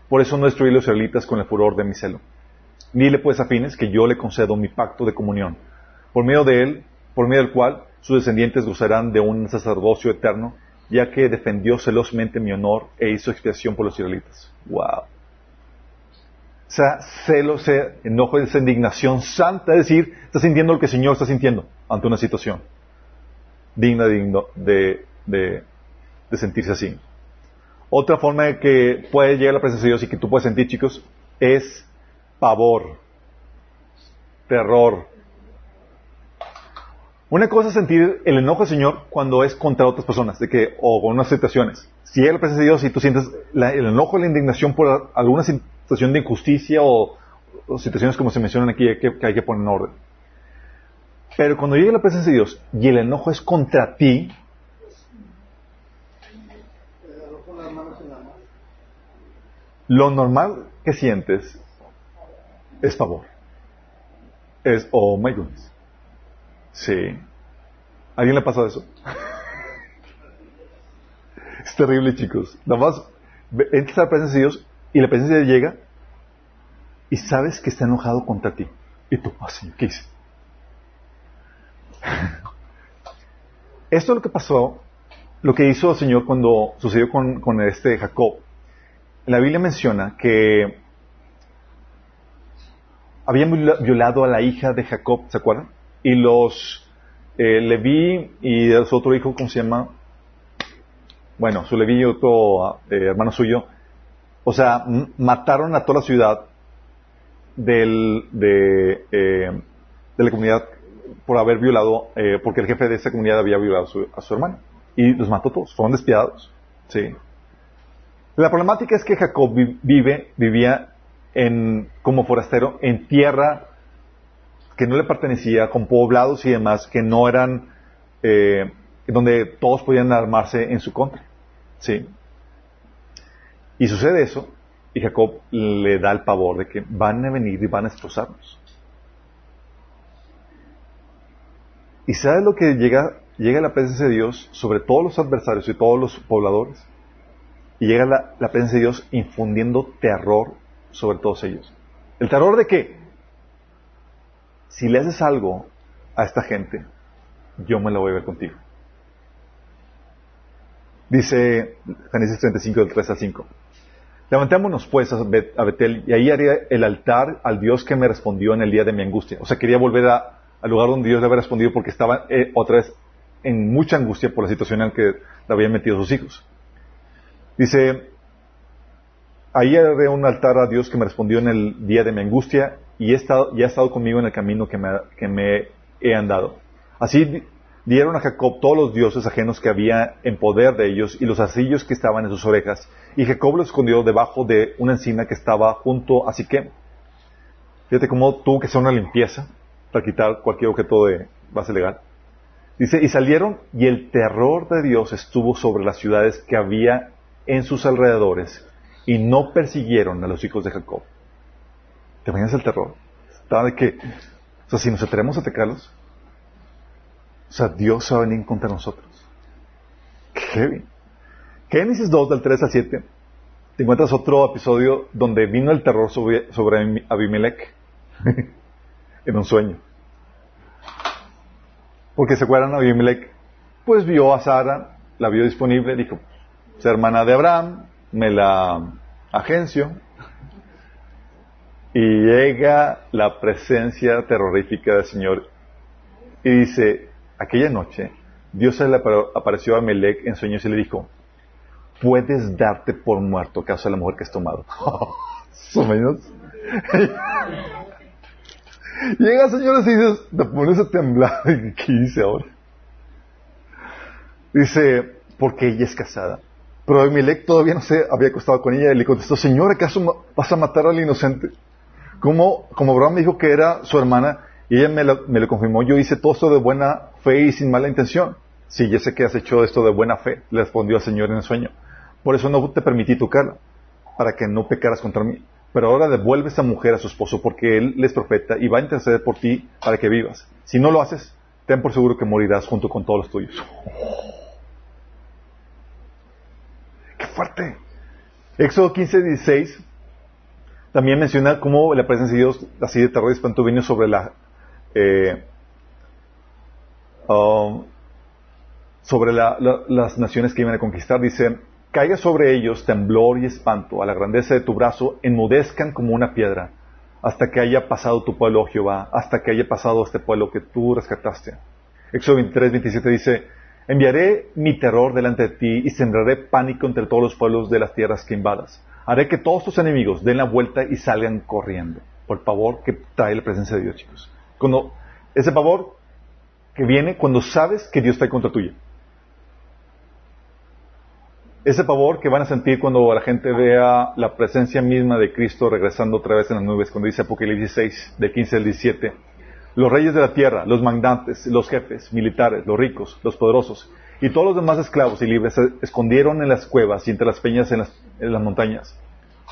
Por eso no destruí los israelitas con el furor de mi celo. Dile pues a Fines que yo le concedo mi pacto de comunión, por medio de él, por medio del cual sus descendientes gozarán de un sacerdocio eterno, ya que defendió celosamente mi honor e hizo expiación por los israelitas. Wow. esa celo, ese enojo, esa indignación santa, es decir, está sintiendo lo que el Señor está sintiendo ante una situación digna, de, de, de sentirse así. Otra forma de que puede llegar la presencia de Dios y que tú puedes sentir, chicos, es pavor, terror. Una cosa es sentir el enojo del Señor cuando es contra otras personas, de que, o con unas situaciones. Si llega la presencia de Dios y tú sientes el enojo, la indignación por alguna situación de injusticia o, situaciones como se mencionan aquí que, que hay que poner en orden. Pero cuando llega la presencia de Dios y el enojo es contra ti, lo normal que sientes es favor. Es, oh my goodness. Sí. ¿A ¿Alguien le pasa eso? (laughs) es terrible, chicos. Nada más entras a la presencia de Dios y la presencia de Dios llega y sabes que está enojado contra ti. Y tú, así, ¿qué hice? (laughs) Esto es lo que pasó, lo que hizo el Señor cuando sucedió con este Jacob. La Biblia menciona que habían violado a la hija de Jacob, ¿se acuerdan? Y los eh, Leví y su otro hijo, ¿cómo se llama? Bueno, su Leví y otro eh, hermano suyo, o sea, mataron a toda la ciudad del, de, eh, la comunidad por haber violado, eh, porque el jefe de esa comunidad había violado a su, a su hermano. Y los mató todos, fueron despiadados. Sí. La problemática es que Jacob vive, vivía en, como forastero en tierra que no le pertenecía, con poblados y demás que no eran, eh, donde todos podían armarse en su contra. ¿Sí? Y sucede eso, y Jacob le da el pavor de que van a venir y van a destrozarnos. ¿Y sabe lo que llega, llega la presencia de Dios sobre todos los adversarios y todos los pobladores? Y llega la, presencia de Dios infundiendo terror sobre todos ellos. ¿El terror de qué? Si le haces algo a esta gente, yo me la voy a ver contigo. Dice Génesis 35 del 3 al 5. Levantémonos pues a Betel y ahí haré el altar al Dios que me respondió en el día de mi angustia. O sea, quería volver a, al lugar donde Dios le había respondido porque estaba eh, otra vez en mucha angustia por la situación en la que le habían metido sus hijos. Dice, ahí haré un altar a Dios que me respondió en el día de mi angustia y, he estado, ha estado conmigo en el camino que me, que me he andado. Así dieron a Jacob todos los dioses ajenos que había en poder de ellos y los asillos que estaban en sus orejas. Y Jacob los escondió debajo de una encina que estaba junto a Siquem. Fíjate cómo tuvo que hacer una limpieza para quitar cualquier objeto de base legal. Dice, y salieron y el terror de Dios estuvo sobre las ciudades que había en sus alrededores y no persiguieron a los hijos de Jacob. ¿Te imaginas el terror? Estaba de que, o sea, si nos atrevemos a atacarlos, o sea, Dios va a venir contra nosotros. Qué. Génesis 2, del 3 al 7, te encuentras otro episodio donde vino el terror sobre, sobre Abimelech (laughs) en un sueño. Porque se acuerdan, Abimelech, pues vio a Sara, la vio disponible, dijo, es hermana de Abraham, me la agencio, y llega la presencia terrorífica del Señor y dice, aquella noche, Dios le apareció a Abimelech en sueños y le dijo, puedes darte por muerto causa de la mujer que has tomado. (laughs) menos? (laughs) Llega, señores, y dices, te pones a temblar. (laughs) ¿Qué dice ahora? Dice, porque ella es casada. Pero Abimelech todavía no se había acostado con ella y le contestó, Señor, ¿acaso vas a matar al inocente? Como, como Abraham me dijo que era su hermana y ella me lo, confirmó, yo hice todo esto de buena fe y sin mala intención. Sí, yo sé que has hecho esto de buena fe, le respondió el Señor en el sueño. Por eso no te permití tocarla, para que no pecaras contra mí. Pero ahora devuelve esa mujer a su esposo porque él es profeta y va a interceder por ti para que vivas. Si no lo haces, ten por seguro que morirás junto con todos los tuyos. ¡Qué fuerte! Éxodo 15, 16 también menciona cómo la presencia de Dios, así de terror y espanto, vino sobre la, eh, um, sobre las naciones que iban a conquistar. Dice caiga sobre ellos temblor y espanto, a la grandeza de tu brazo, enmudezcan como una piedra, hasta que haya pasado tu pueblo, oh Jehová, hasta que haya pasado este pueblo que tú rescataste. Éxodo 23, 27 dice, enviaré mi terror delante de ti y sembraré pánico entre todos los pueblos de las tierras que invadas. Haré que todos tus enemigos den la vuelta y salgan corriendo. Por favor, que trae la presencia de Dios, chicos. Cuando, ese pavor que viene cuando sabes que Dios está contra tuya. Ese pavor que van a sentir cuando la gente vea la presencia misma de Cristo regresando otra vez en las nubes, cuando dice Apocalipsis 6, de 15 al 17. Los reyes de la tierra, los mandantes, los jefes, militares, los ricos, los poderosos y todos los demás esclavos y libres se escondieron en las cuevas y entre las peñas en las, montañas.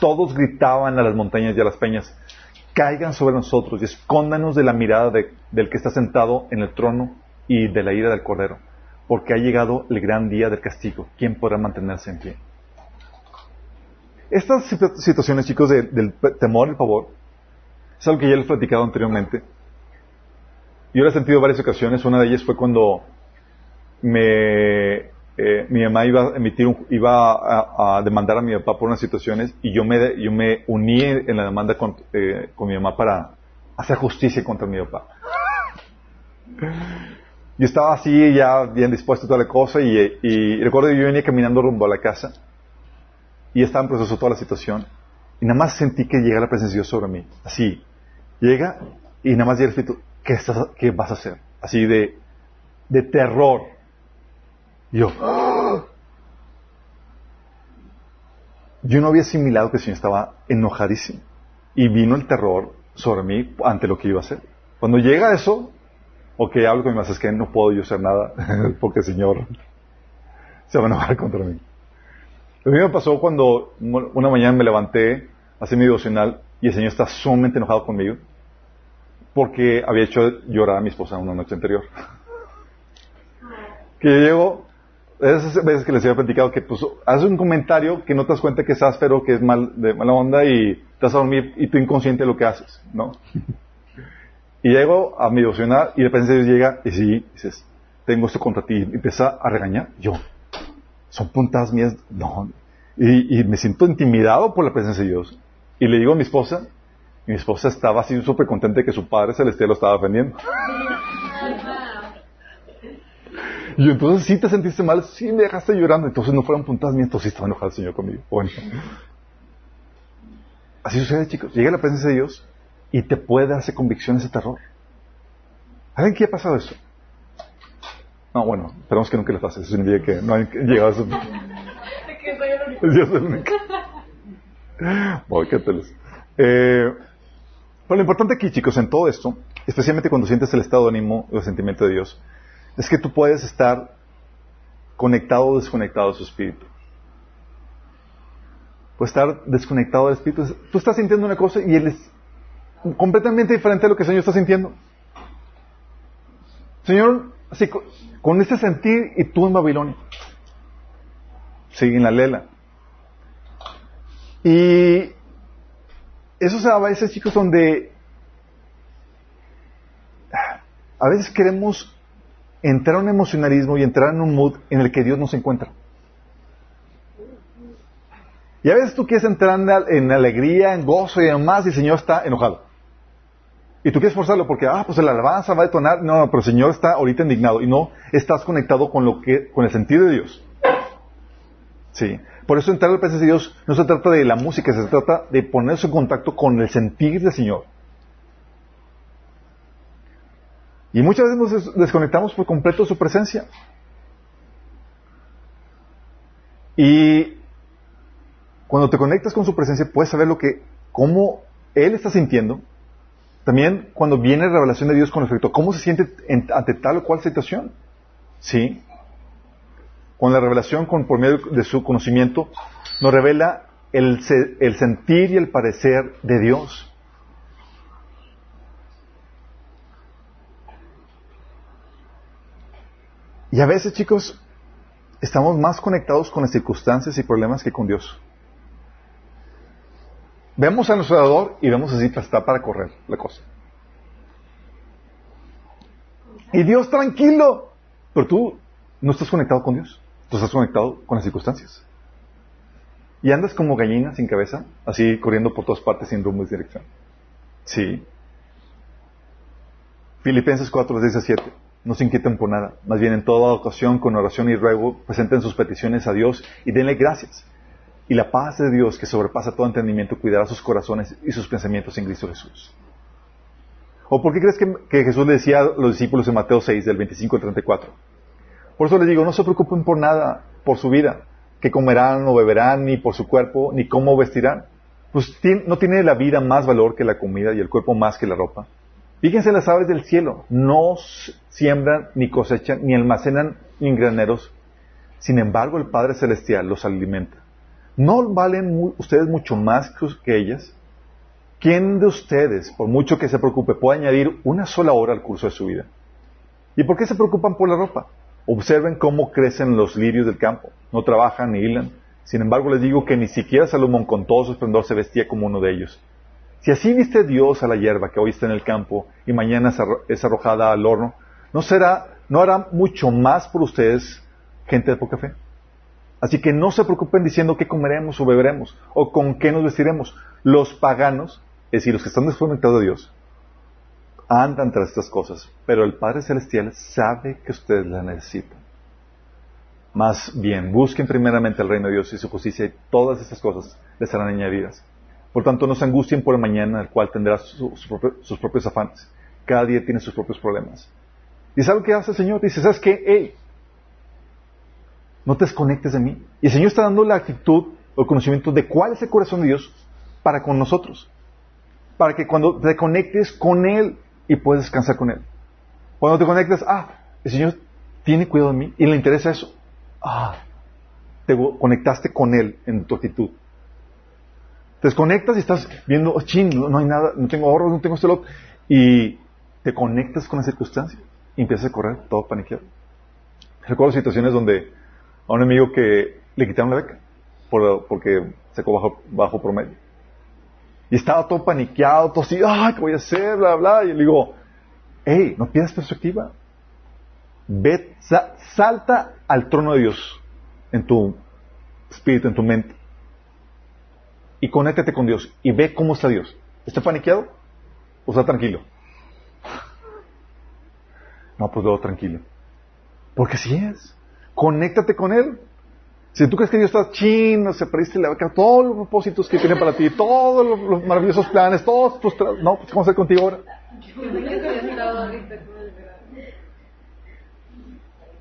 Todos gritaban a las montañas y a las peñas, caigan sobre nosotros y escóndanos de la mirada del que está sentado en el trono y de la ira del Cordero, porque ha llegado el gran día del castigo. ¿Quién podrá mantenerse en pie? Estas situaciones, chicos, del temor y el pavor, es algo que ya les he platicado anteriormente. Yo lo he sentido en varias ocasiones. Una de ellas fue cuando me, eh, mi mamá iba a emitir, iba a, demandar a mi papá por unas situaciones y yo me, yo me uní en la demanda con, eh, con mi mamá para hacer justicia contra mi papá. Yo estaba así, ya bien dispuesto a toda la cosa, y, y recuerdo que yo venía caminando rumbo a la casa, y estaba en proceso toda la situación, y nada más sentí que llega la presencia de Dios sobre mí. Así, llega, y nada más llega el Espíritu, ¿qué, vas a hacer? Así de, terror. yo, yo no había asimilado que el Señor estaba enojadísimo. Y vino el terror sobre mí ante lo que iba a hacer. Cuando llega eso, o hablo con mi es que no puedo yo hacer nada (laughs) porque el Señor se va a enojar contra mí. Lo mismo pasó cuando una mañana me levanté a hacer mi devocional y el Señor está sumamente enojado conmigo porque había hecho llorar a mi esposa una noche anterior. que yo llego, esas veces que les había platicado que pues haces un comentario que no te das cuenta que es áspero, que es mal, de mala onda y te vas a dormir y tú inconsciente de lo que haces, ¿no? y llego a mi devocional y de repente Dios llega y sí, dices, tengo esto contra ti. Y empieza a regañar. Yo, son puntadas mías. No. Y, y me siento intimidado por la presencia de Dios. Y le digo a mi esposa, mi esposa estaba así súper contenta de que su Padre Celestial lo estaba defendiendo. y entonces sí te sentiste mal, sí me dejaste llorando, entonces no fueron puntadas entonces sí estaba enojado el Señor conmigo. Bueno. Así sucede, chicos. Llega la presencia de Dios y te puede darse convicción ese terror. ¿Saben qué ha pasado eso? No, bueno, esperamos que nunca le pase. Eso significa que no han llegado a eso. Dios es (laughs) el único. Voy, qué eh, lo importante aquí, chicos, en todo esto, especialmente cuando sientes el estado de ánimo o el sentimiento de Dios, es que tú puedes estar conectado o desconectado de su espíritu. Puedes estar desconectado del espíritu. Tú estás sintiendo una cosa y él es completamente diferente a lo que el Señor está sintiendo. Señor, así, con este sentir y tú en Babilonia. Sí, en la lela. Y eso se a veces, chicos, donde a veces queremos entrar en un emocionalismo y entrar en un mood en el que Dios no se encuentra. Y a veces tú quieres entrar en, alegría, en gozo y demás, y el Señor está enojado. Y tú quieres forzarlo porque, ah, pues la alabanza va a detonar. No, no, pero el Señor está ahorita indignado y no estás conectado con lo que, con el sentido de Dios. Sí. Por eso entrar a la presencia de Dios no se trata de la música, se trata de ponerse en contacto con el sentir del Señor. Y muchas veces nos desconectamos por completo de su presencia. Y cuando te conectas con su presencia, puedes saber lo que, cómo Él está sintiendo, también cuando viene la revelación de Dios con respecto a cómo se siente ante tal o cual situación. ¿Sí? Con la revelación, con, por medio de su conocimiento, nos revela el, sentir y el parecer de Dios. Y a veces, chicos, estamos más conectados con las circunstancias y problemas que con Dios. Vemos a nuestro dador y vemos así está para correr la cosa. Y Dios tranquilo. Pero tú no estás conectado con Dios. Tú estás conectado con las circunstancias. y andas como gallina sin cabeza, así corriendo por todas partes sin rumbo y dirección. Sí. Filipenses 4, 17. No se inquieten por nada. Más bien en toda ocasión, con oración y ruego, presenten sus peticiones a Dios y denle gracias. Y la paz de Dios, que sobrepasa todo entendimiento, cuidará sus corazones y sus pensamientos en Cristo Jesús. ¿O por qué crees que, Jesús le decía a los discípulos en Mateo 6, del 25 al 34? Por eso les digo, no se preocupen por nada, por su vida, que comerán o beberán, ni por su cuerpo, ni cómo vestirán. Pues no tiene la vida más valor que la comida y el cuerpo más que la ropa. Fíjense las aves del cielo, no siembran, ni cosechan, ni almacenan en graneros. Sin embargo, el Padre Celestial los alimenta. ¿No valen ustedes mucho más que ellas? ¿Quién de ustedes, por mucho que se preocupe, puede añadir una sola hora al curso de su vida? ¿Y por qué se preocupan por la ropa? Observen cómo crecen los lirios del campo. No trabajan ni hilan. Sin embargo, les digo que ni siquiera Salomón con todo su esplendor se vestía como uno de ellos. Si así viste Dios a la hierba que hoy está en el campo y mañana es arrojada al horno, ¿no será, no hará mucho más por ustedes, gente de poca fe? Así que no se preocupen diciendo qué comeremos o beberemos o con qué nos vestiremos. Los paganos, es decir, los que están desconectados de Dios, andan tras estas cosas, pero el Padre Celestial sabe que ustedes la necesitan. Más bien, busquen primeramente el reino de Dios y su justicia y todas estas cosas les serán añadidas. Por tanto, no se angustien por el mañana, el cual tendrá sus propios afanes. Cada día tiene sus propios problemas. ¿Y sabes que hace el Señor? Dice, ¿sabes qué? Hey, no te desconectes de mí. Y el Señor está dando la actitud o el conocimiento de cuál es el corazón de Dios para con nosotros. Para que cuando te conectes con Él y puedes descansar con Él. Cuando te conectas, ah, el Señor tiene cuidado de mí y le interesa eso. Ah, te conectaste con Él en tu actitud. Te desconectas y estás viendo, oh, ching, no, hay nada, no tengo ahorros, no tengo este Y te conectas con la circunstancia y empiezas a correr todo paniqueado. Recuerdo situaciones donde a un amigo que le quitaron la beca porque sacó bajo, bajo promedio. Y estaba todo paniqueado, todo así, ¡ay, qué voy a hacer! Bla, bla. Y le digo, hey, no pierdas perspectiva. Ve, salta al trono de Dios en tu espíritu, en tu mente. Y conéctate con Dios y ve cómo está Dios. ¿Está paniqueado o está tranquilo? No, pues luego tranquilo. Porque así es. Conéctate con Él. Si tú crees que Dios está chino, se perdiste la vaca, todos los propósitos que tiene para ti, todos los, maravillosos planes, todos tus... No, pues ¿cómo hacer contigo ahora?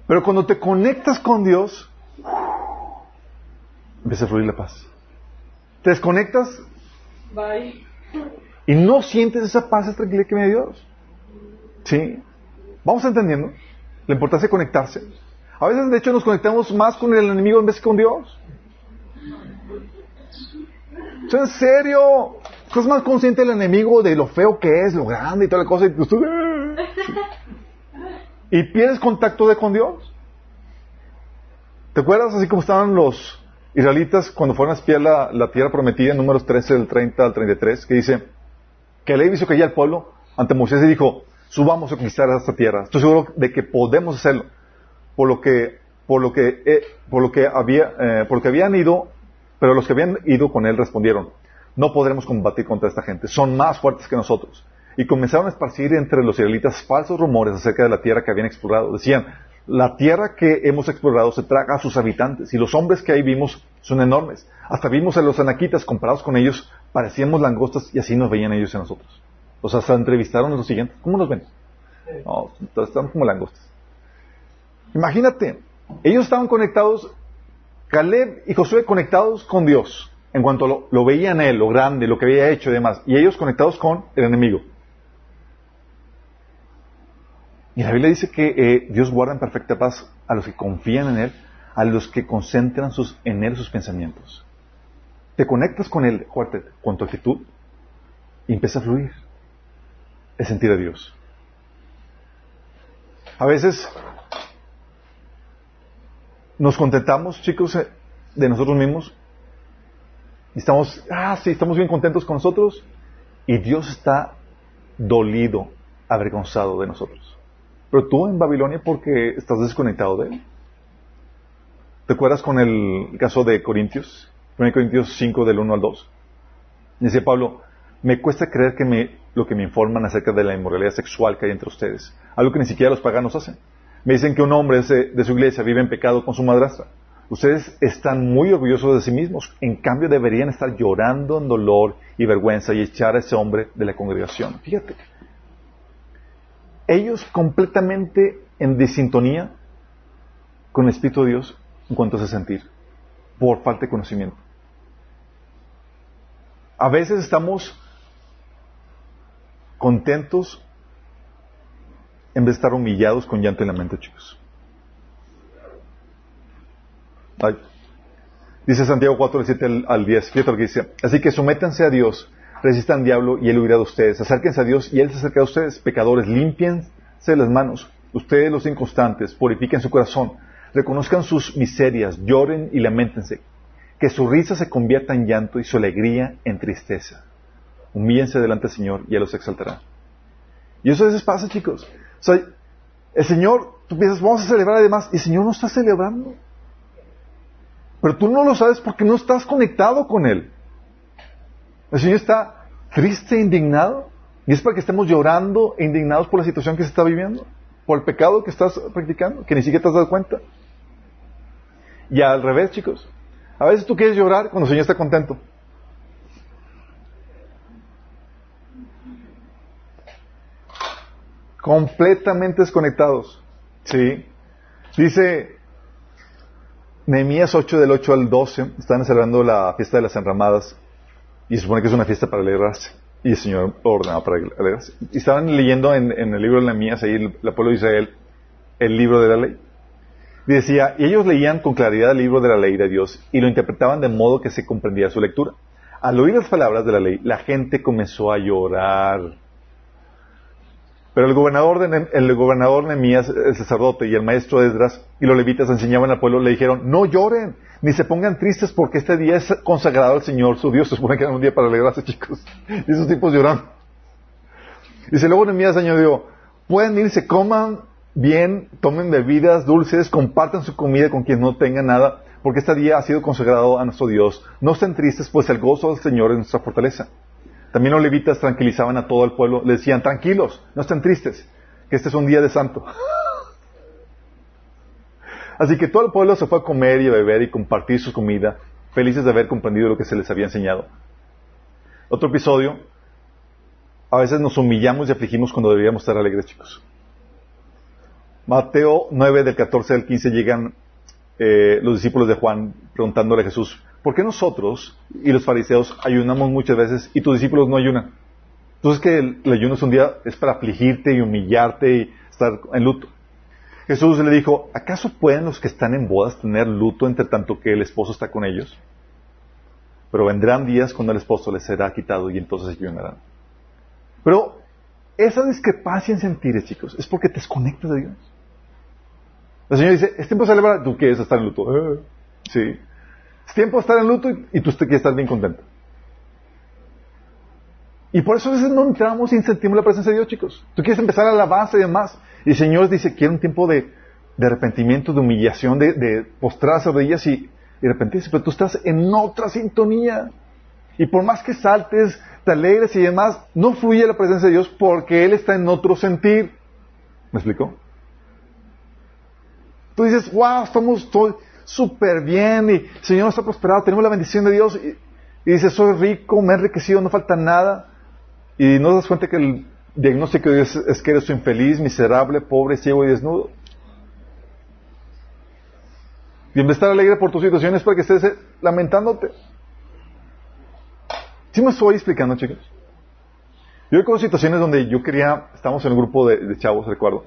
Pero cuando te conectas con Dios, empieza a fluir la paz. Te desconectas Bye. y no sientes esa paz, esa tranquilidad que me dio Dios. ¿Sí? Vamos entendiendo la importancia de conectarse. A veces, de hecho, nos conectamos más con el enemigo en vez que con Dios. ¿En serio? Estás más consciente del enemigo, de lo feo que es, lo grande y toda la cosa, y, y pierdes contacto de con Dios. ¿Te acuerdas así como estaban los israelitas cuando fueron a espiar la, tierra prometida, en números 13, del 30 al 33, que dice que ley hizo caía al pueblo ante Moisés y dijo, subamos a conquistar esta tierra. Estoy seguro de que podemos hacerlo por lo que, por lo que, eh, por lo que había, eh, por lo que habían ido, pero los que habían ido con él respondieron, no podremos combatir contra esta gente, son más fuertes que nosotros. Y comenzaron a esparcir entre los israelitas falsos rumores acerca de la tierra que habían explorado. Decían, la tierra que hemos explorado se traga a sus habitantes y los hombres que ahí vimos son enormes. Hasta vimos a los anaquitas comparados con ellos, parecíamos langostas y así nos veían ellos a nosotros. O sea, se entrevistaron a los siguientes. ¿Cómo nos ven? No, estamos como langostas. Imagínate, ellos estaban conectados, Caleb y Josué conectados con Dios, en cuanto lo, veían él, lo grande, lo que había hecho y demás, y ellos conectados con el enemigo. Y la Biblia dice que eh, Dios guarda en perfecta paz a los que confían en Él, a los que concentran sus, en Él sus pensamientos. Te conectas con Él, con tu actitud, y empieza a fluir el sentir de Dios. A veces nos contentamos, chicos, eh, de nosotros mismos. Y estamos, ah, sí, estamos bien contentos con nosotros. Y Dios está dolido, avergonzado de nosotros. Pero tú en Babilonia porque estás desconectado de Él. ¿Te acuerdas con el caso de Corintios? 1 Corintios 5 del 1 al 2. Dice Pablo, me cuesta creer que me, lo que me informan acerca de la inmoralidad sexual que hay entre ustedes, algo que ni siquiera los paganos hacen. Me dicen que un hombre de su iglesia vive en pecado con su madrastra. Ustedes están muy orgullosos de sí mismos. En cambio, deberían estar llorando en dolor y vergüenza y echar a ese hombre de la congregación. Fíjate. Ellos completamente en disintonía con el Espíritu de Dios en cuanto a sentir, por falta de conocimiento. A veces estamos contentos en vez de estar humillados con llanto en la mente, chicos. Dice Santiago 4, 7 al 10. Fíjate lo que dice. Así que sométanse a Dios, resistan al diablo y él huirá de ustedes. Acérquense a Dios y él se acerca a ustedes. Pecadores, límpiense las manos. Ustedes los inconstantes, purifiquen su corazón. Reconozcan sus miserias, lloren y lamentense. Que su risa se convierta en llanto y su alegría en tristeza. Humíllense delante del Señor y Él los exaltará. Y eso a veces pasa, chicos. Sea, el Señor, tú piensas, vamos a celebrar además, y el Señor no está celebrando. Pero tú no lo sabes porque no estás conectado con Él. El Señor está triste indignado. Y es para que estemos llorando e indignados por la situación que se está viviendo, por el pecado que estás practicando, que ni siquiera te has dado cuenta. Y al revés, chicos. A veces tú quieres llorar cuando el Señor está contento. Completamente desconectados. Sí. Dice Nehemías 8 del 8 al 12 están celebrando la fiesta de las enramadas y se supone que es una fiesta para alegrarse. Y el Señor ordenaba para alegrarse. Y estaban leyendo en, el libro de Nehemías, ahí el, el, pueblo de Israel, el libro de la ley. Y decía, y ellos leían con claridad el libro de la ley de Dios y lo interpretaban de modo que se comprendía su lectura. Al oír las palabras de la ley, la gente comenzó a llorar pero el gobernador, de, el gobernador Nemías, el sacerdote y el maestro Esdras y los levitas enseñaban al pueblo, le dijeron, no lloren, ni se pongan tristes porque este día es consagrado al Señor su Dios. Se supone que era un día para alegrarse, (laughs) chicos. Y esos tipos lloran. Dice, luego Nemías añadió, pueden irse, coman bien, tomen bebidas dulces, compartan su comida con quien no tenga nada, porque este día ha sido consagrado a nuestro Dios. No estén tristes, pues el gozo del Señor es nuestra fortaleza. También los levitas tranquilizaban a todo el pueblo, le decían, tranquilos, no estén tristes, que este es un día de santo. (laughs) Así que todo el pueblo se fue a comer y a beber y compartir su comida, felices de haber comprendido lo que se les había enseñado. Otro episodio, a veces nos humillamos y afligimos cuando deberíamos estar alegres, chicos. Mateo 9 del 14 al 15 llegan eh, los discípulos de Juan preguntándole a Jesús, ¿por qué nosotros y los fariseos ayunamos muchas veces y tus discípulos no ayunan? Entonces que el, ayuno es un día, es para afligirte y humillarte y estar en luto. Jesús le dijo, ¿acaso pueden los que están en bodas tener luto entre tanto que el esposo está con ellos? Pero vendrán días cuando el esposo les será quitado y entonces ayunarán. Pero esa discrepancia en sentires, chicos, es porque te desconectas de Dios. El Señor dice, es tiempo de celebrar, tú quieres estar en luto. Eh, sí. Es tiempo de estar en luto y, tú quieres estar bien contento. Y por eso a veces no entramos y sentimos la presencia de Dios, chicos. Tú quieres empezar a alabanza y demás. Y el Señor dice, quiere un tiempo de, arrepentimiento, de humillación, de, de postrarse rodillas y, y arrepentirse. Pero tú estás en otra sintonía. Y por más que saltes, te alegres y demás, no fluye la presencia de Dios porque Él está en otro sentir. ¿Me explicó? Tú dices, wow, estamos, súper bien y el Señor nos ha prosperado, tenemos la bendición de Dios y, dice dices, soy rico, me he enriquecido, no falta nada. Y no das cuenta que el diagnóstico de Dios es que eres infeliz, miserable, pobre, ciego y desnudo. Y en vez de estar alegre por tu situación es para que estés eh, lamentándote. ¿Sí me estoy explicando, chicos? Yo he situaciones donde yo quería, estamos en un grupo de chavos, recuerdo,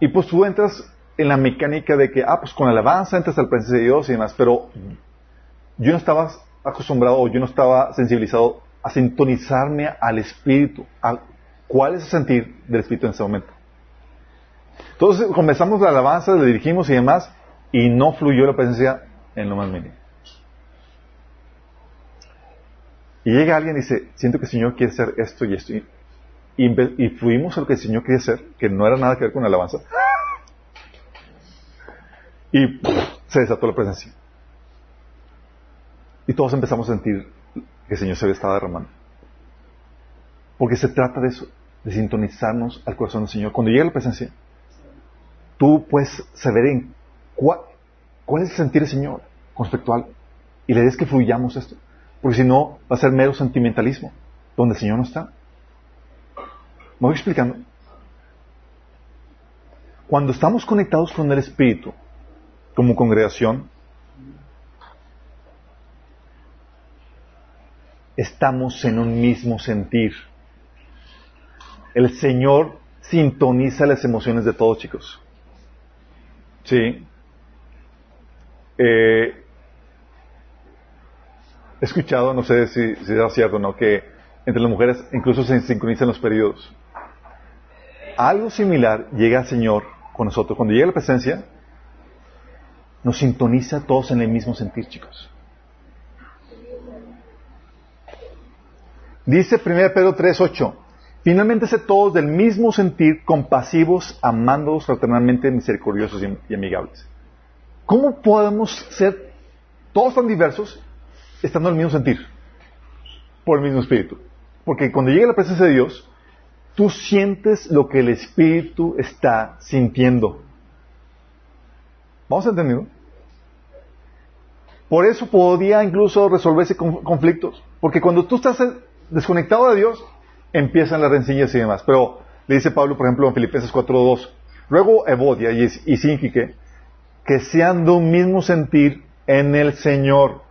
y pues tú entras en la mecánica de que, ah, pues con alabanza entras al presencia de Dios y demás, pero yo no estaba acostumbrado o yo no estaba sensibilizado a sintonizarme al Espíritu, a cuál es el sentir del Espíritu en ese momento. Entonces comenzamos la alabanza, le dirigimos y demás, y no fluyó la presencia en lo más mínimo. Y llega alguien y dice, siento que el Señor quiere hacer esto y esto. Y, y, fuimos a lo que el Señor quería hacer, que no era nada que ver con la alabanza. Y se desató la presencia. Y todos empezamos a sentir que el Señor se estaba derramando. Porque se trata de eso, de sintonizarnos al corazón del Señor. Cuando llega la presencia, tú puedes saber en cuál, cuál es el sentir del Señor con respecto a algo. Y la idea que fluyamos esto. Porque si no, va a ser mero sentimentalismo, donde el Señor no está. ¿Me voy explicando? Cuando estamos conectados con el Espíritu, como congregación, estamos en un mismo sentir. El Señor sintoniza las emociones de todos, chicos. Sí. Eh, he escuchado, no sé si, si es cierto o no, que entre las mujeres incluso se sincronizan los periodos. Algo similar llega al Señor con nosotros. Cuando llega la presencia, nos sintoniza todos en el mismo sentir, chicos. Dice 1 Pedro 3:8, finalmente sé todos del mismo sentir, compasivos, amándolos fraternalmente, misericordiosos y amigables. ¿Cómo podemos ser todos tan diversos estando en el mismo sentir? Por el mismo espíritu. Porque cuando llega la presencia de Dios, tú sientes lo que el espíritu está sintiendo. ¿Vamos entendiendo? Por eso podía incluso resolverse conflictos. Porque cuando tú estás desconectado de Dios, empiezan las rencillas y demás. Pero le dice Pablo, por ejemplo, en Filipenses 4.2, luego Evodia y, Sinquique, que sean de un mismo sentir en el Señor.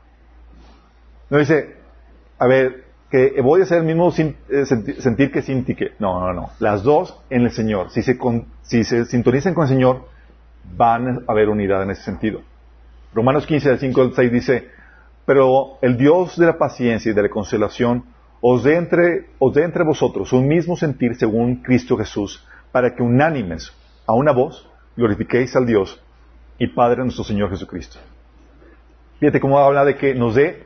No dice, a ver, que voy a ser el mismo eh, sentir que Sintique. No, no, no. Las dos en el Señor. Si se, si se sintonizan con el Señor, van a haber unidad en ese sentido. Romanos 15, del 5 al 6 dice, pero el Dios de la paciencia y de la consolación os dé entre, os dé entre vosotros un mismo sentir según Cristo Jesús, para que unánimes, a una voz, glorifiquéis al Dios y Padre nuestro Señor Jesucristo. Fíjate cómo habla de que nos dé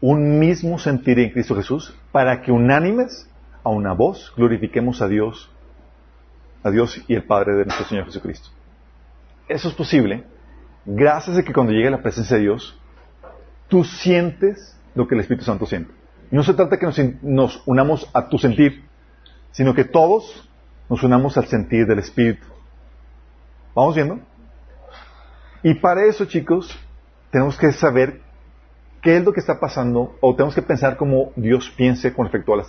un mismo sentir en Cristo Jesús para que unánimes a una voz glorifiquemos a Dios, a Dios y el Padre de nuestro Señor Jesucristo. Eso es posible gracias a que cuando llegue la presencia de Dios, tú sientes lo que el Espíritu Santo siente. no se trata que nos, unamos a tu sentir, sino que todos nos unamos al sentir del Espíritu. ¿Vamos viendo? Y para eso, chicos, tenemos que saber qué es lo que está pasando, o tenemos que pensar como Dios piense con respecto a, la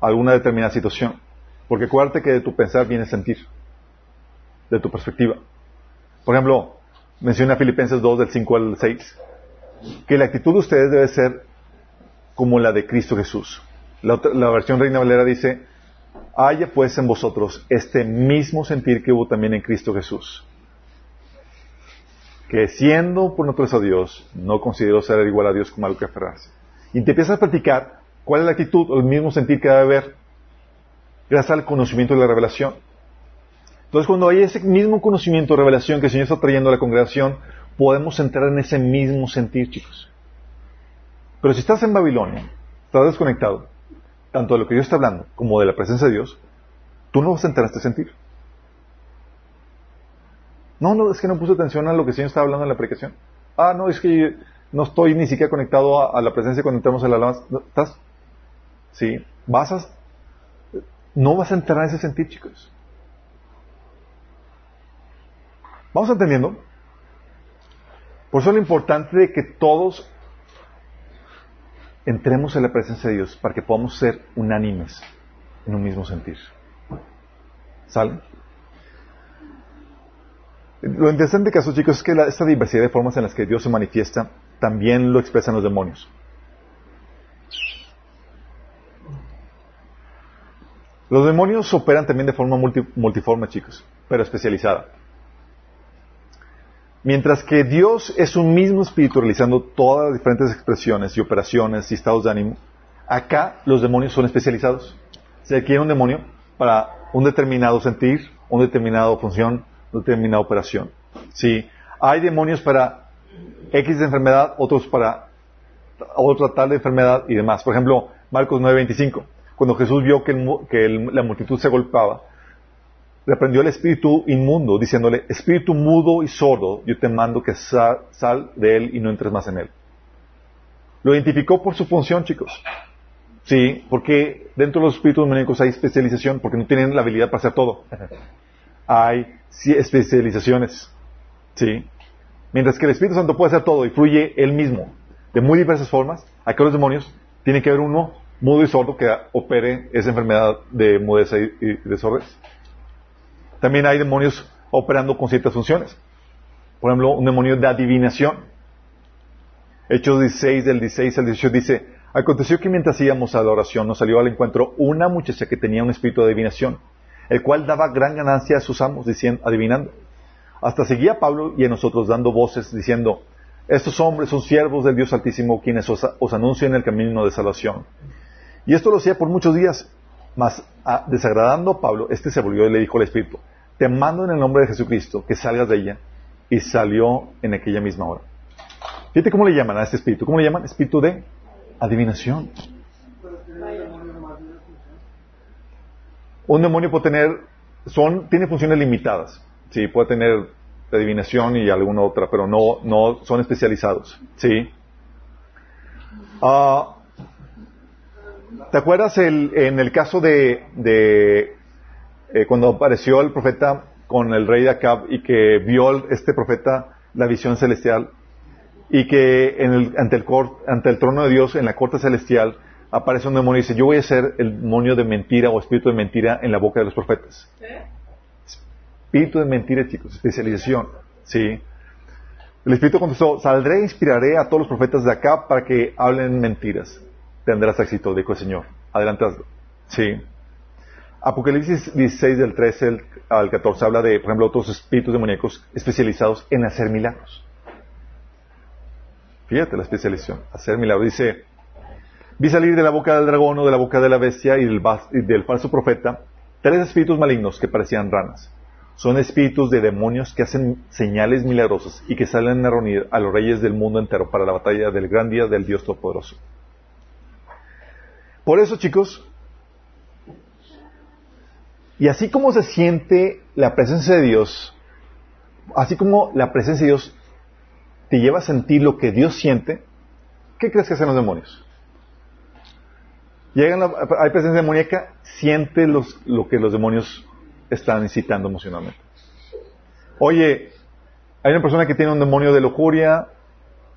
a alguna determinada situación. Porque acuérdate que de tu pensar viene sentir, de tu perspectiva. Por ejemplo, menciona Filipenses 2 del 5 al 6, que la actitud de ustedes debe ser como la de Cristo Jesús. La, la versión Reina Valera dice, haya pues en vosotros este mismo sentir que hubo también en Cristo Jesús que siendo por naturaleza Dios, no considero ser igual a Dios como algo que aferrarse. Y te empiezas a practicar cuál es la actitud o el mismo sentir que debe haber gracias al conocimiento de la revelación. Entonces, cuando hay ese mismo conocimiento revelación que el Señor está trayendo a la congregación, podemos entrar en ese mismo sentir, chicos. Pero si estás en Babilonia, estás desconectado, tanto de lo que Dios está hablando como de la presencia de Dios, tú no vas a entrar a este sentir. No, no, es que no puse atención a lo que el Señor estaba hablando en la predicación. Ah, no, es que no estoy ni siquiera conectado a, la presencia cuando entramos en la alabanza. ¿Estás? Sí. Vas a... No vas a entrar en ese sentido, chicos. ¿Vamos entendiendo? Por eso es lo importante de que todos entremos en la presencia de Dios para que podamos ser unánimes en un mismo sentir. ¿Sale? Lo interesante caso, chicos, es que esta diversidad de formas en las que Dios se manifiesta también lo expresan los demonios. Los demonios operan también de forma multiforme, chicos, pero especializada. Mientras que Dios es un mismo espíritu realizando todas las diferentes expresiones y operaciones y estados de ánimo, acá los demonios son especializados. Se adquiere un demonio para un determinado sentir, una determinada función, determinada operación. Sí, hay demonios para X enfermedad, otros para otra tal de enfermedad y demás. Por ejemplo, Marcos 9:25, cuando Jesús vio que, la multitud se golpeaba, reprendió al espíritu inmundo, diciéndole, espíritu mudo y sordo, yo te mando que sal, de él y no entres más en él. Lo identificó por su función, chicos. Sí, porque dentro de los espíritus demoníacos hay especialización, porque no tienen la habilidad para hacer todo. (laughs) Hay especializaciones. Sí. Mientras que el Espíritu Santo puede hacer todo y fluye él mismo de muy diversas formas, acá los demonios tiene que haber uno mudo y sordo que opere esa enfermedad de mudeza y, sordez. También hay demonios operando con ciertas funciones. Por ejemplo, un demonio de adivinación. Hechos 16, del 16 al 18 dice, aconteció que mientras íbamos a la oración nos salió al encuentro una muchacha que tenía un espíritu de adivinación, el cual daba gran ganancia a sus amos diciendo, adivinando. Hasta seguía a Pablo y a nosotros dando voces diciendo, estos hombres son siervos del Dios Altísimo quienes os, anuncian el camino de salvación. Y esto lo hacía por muchos días, mas ah, desagradando a Pablo, este se volvió y le dijo al Espíritu, te mando en el nombre de Jesucristo que salgas de ella. Y salió en aquella misma hora. Fíjate cómo le llaman a este espíritu. ¿Cómo le llaman? Espíritu de adivinación. Un demonio puede tener, son, tiene funciones limitadas. Sí, puede tener adivinación y alguna otra, pero no, no son especializados. ¿Sí? Ah, ¿Te acuerdas el, en el caso de, de eh, cuando apareció el profeta con el rey de Acab y que vio este profeta la visión celestial y que en el, ante, el ante el trono de Dios, en la corte celestial, aparece un demonio y dice, yo voy a ser el demonio de mentira o espíritu de mentira en la boca de los profetas. Espíritu de mentira, chicos, especialización. ¿sí? El Espíritu contestó, saldré e inspiraré a todos los profetas de acá para que hablen mentiras. Tendrás éxito, dijo el Señor. Adelantadlo. Sí. Apocalipsis 16 del 13 al 14 habla de, por ejemplo, otros espíritus demoníacos especializados en hacer milagros. Fíjate la especialización, hacer milagros. Dice, vi salir de la boca del dragón o de la boca de la bestia y del, y del falso profeta tres espíritus malignos que parecían ranas son espíritus de demonios que hacen señales milagrosas y que salen a reunir a los reyes del mundo entero para la batalla del gran día del Dios Todopoderoso. Por eso, chicos, y así como se siente la presencia de Dios, así como la presencia de Dios te lleva a sentir lo que Dios siente, ¿qué crees que hacen los demonios? Llegan hay presencia demoníaca, siente lo que los demonios están incitando emocionalmente. Oye, hay una persona que tiene un demonio de lujuria,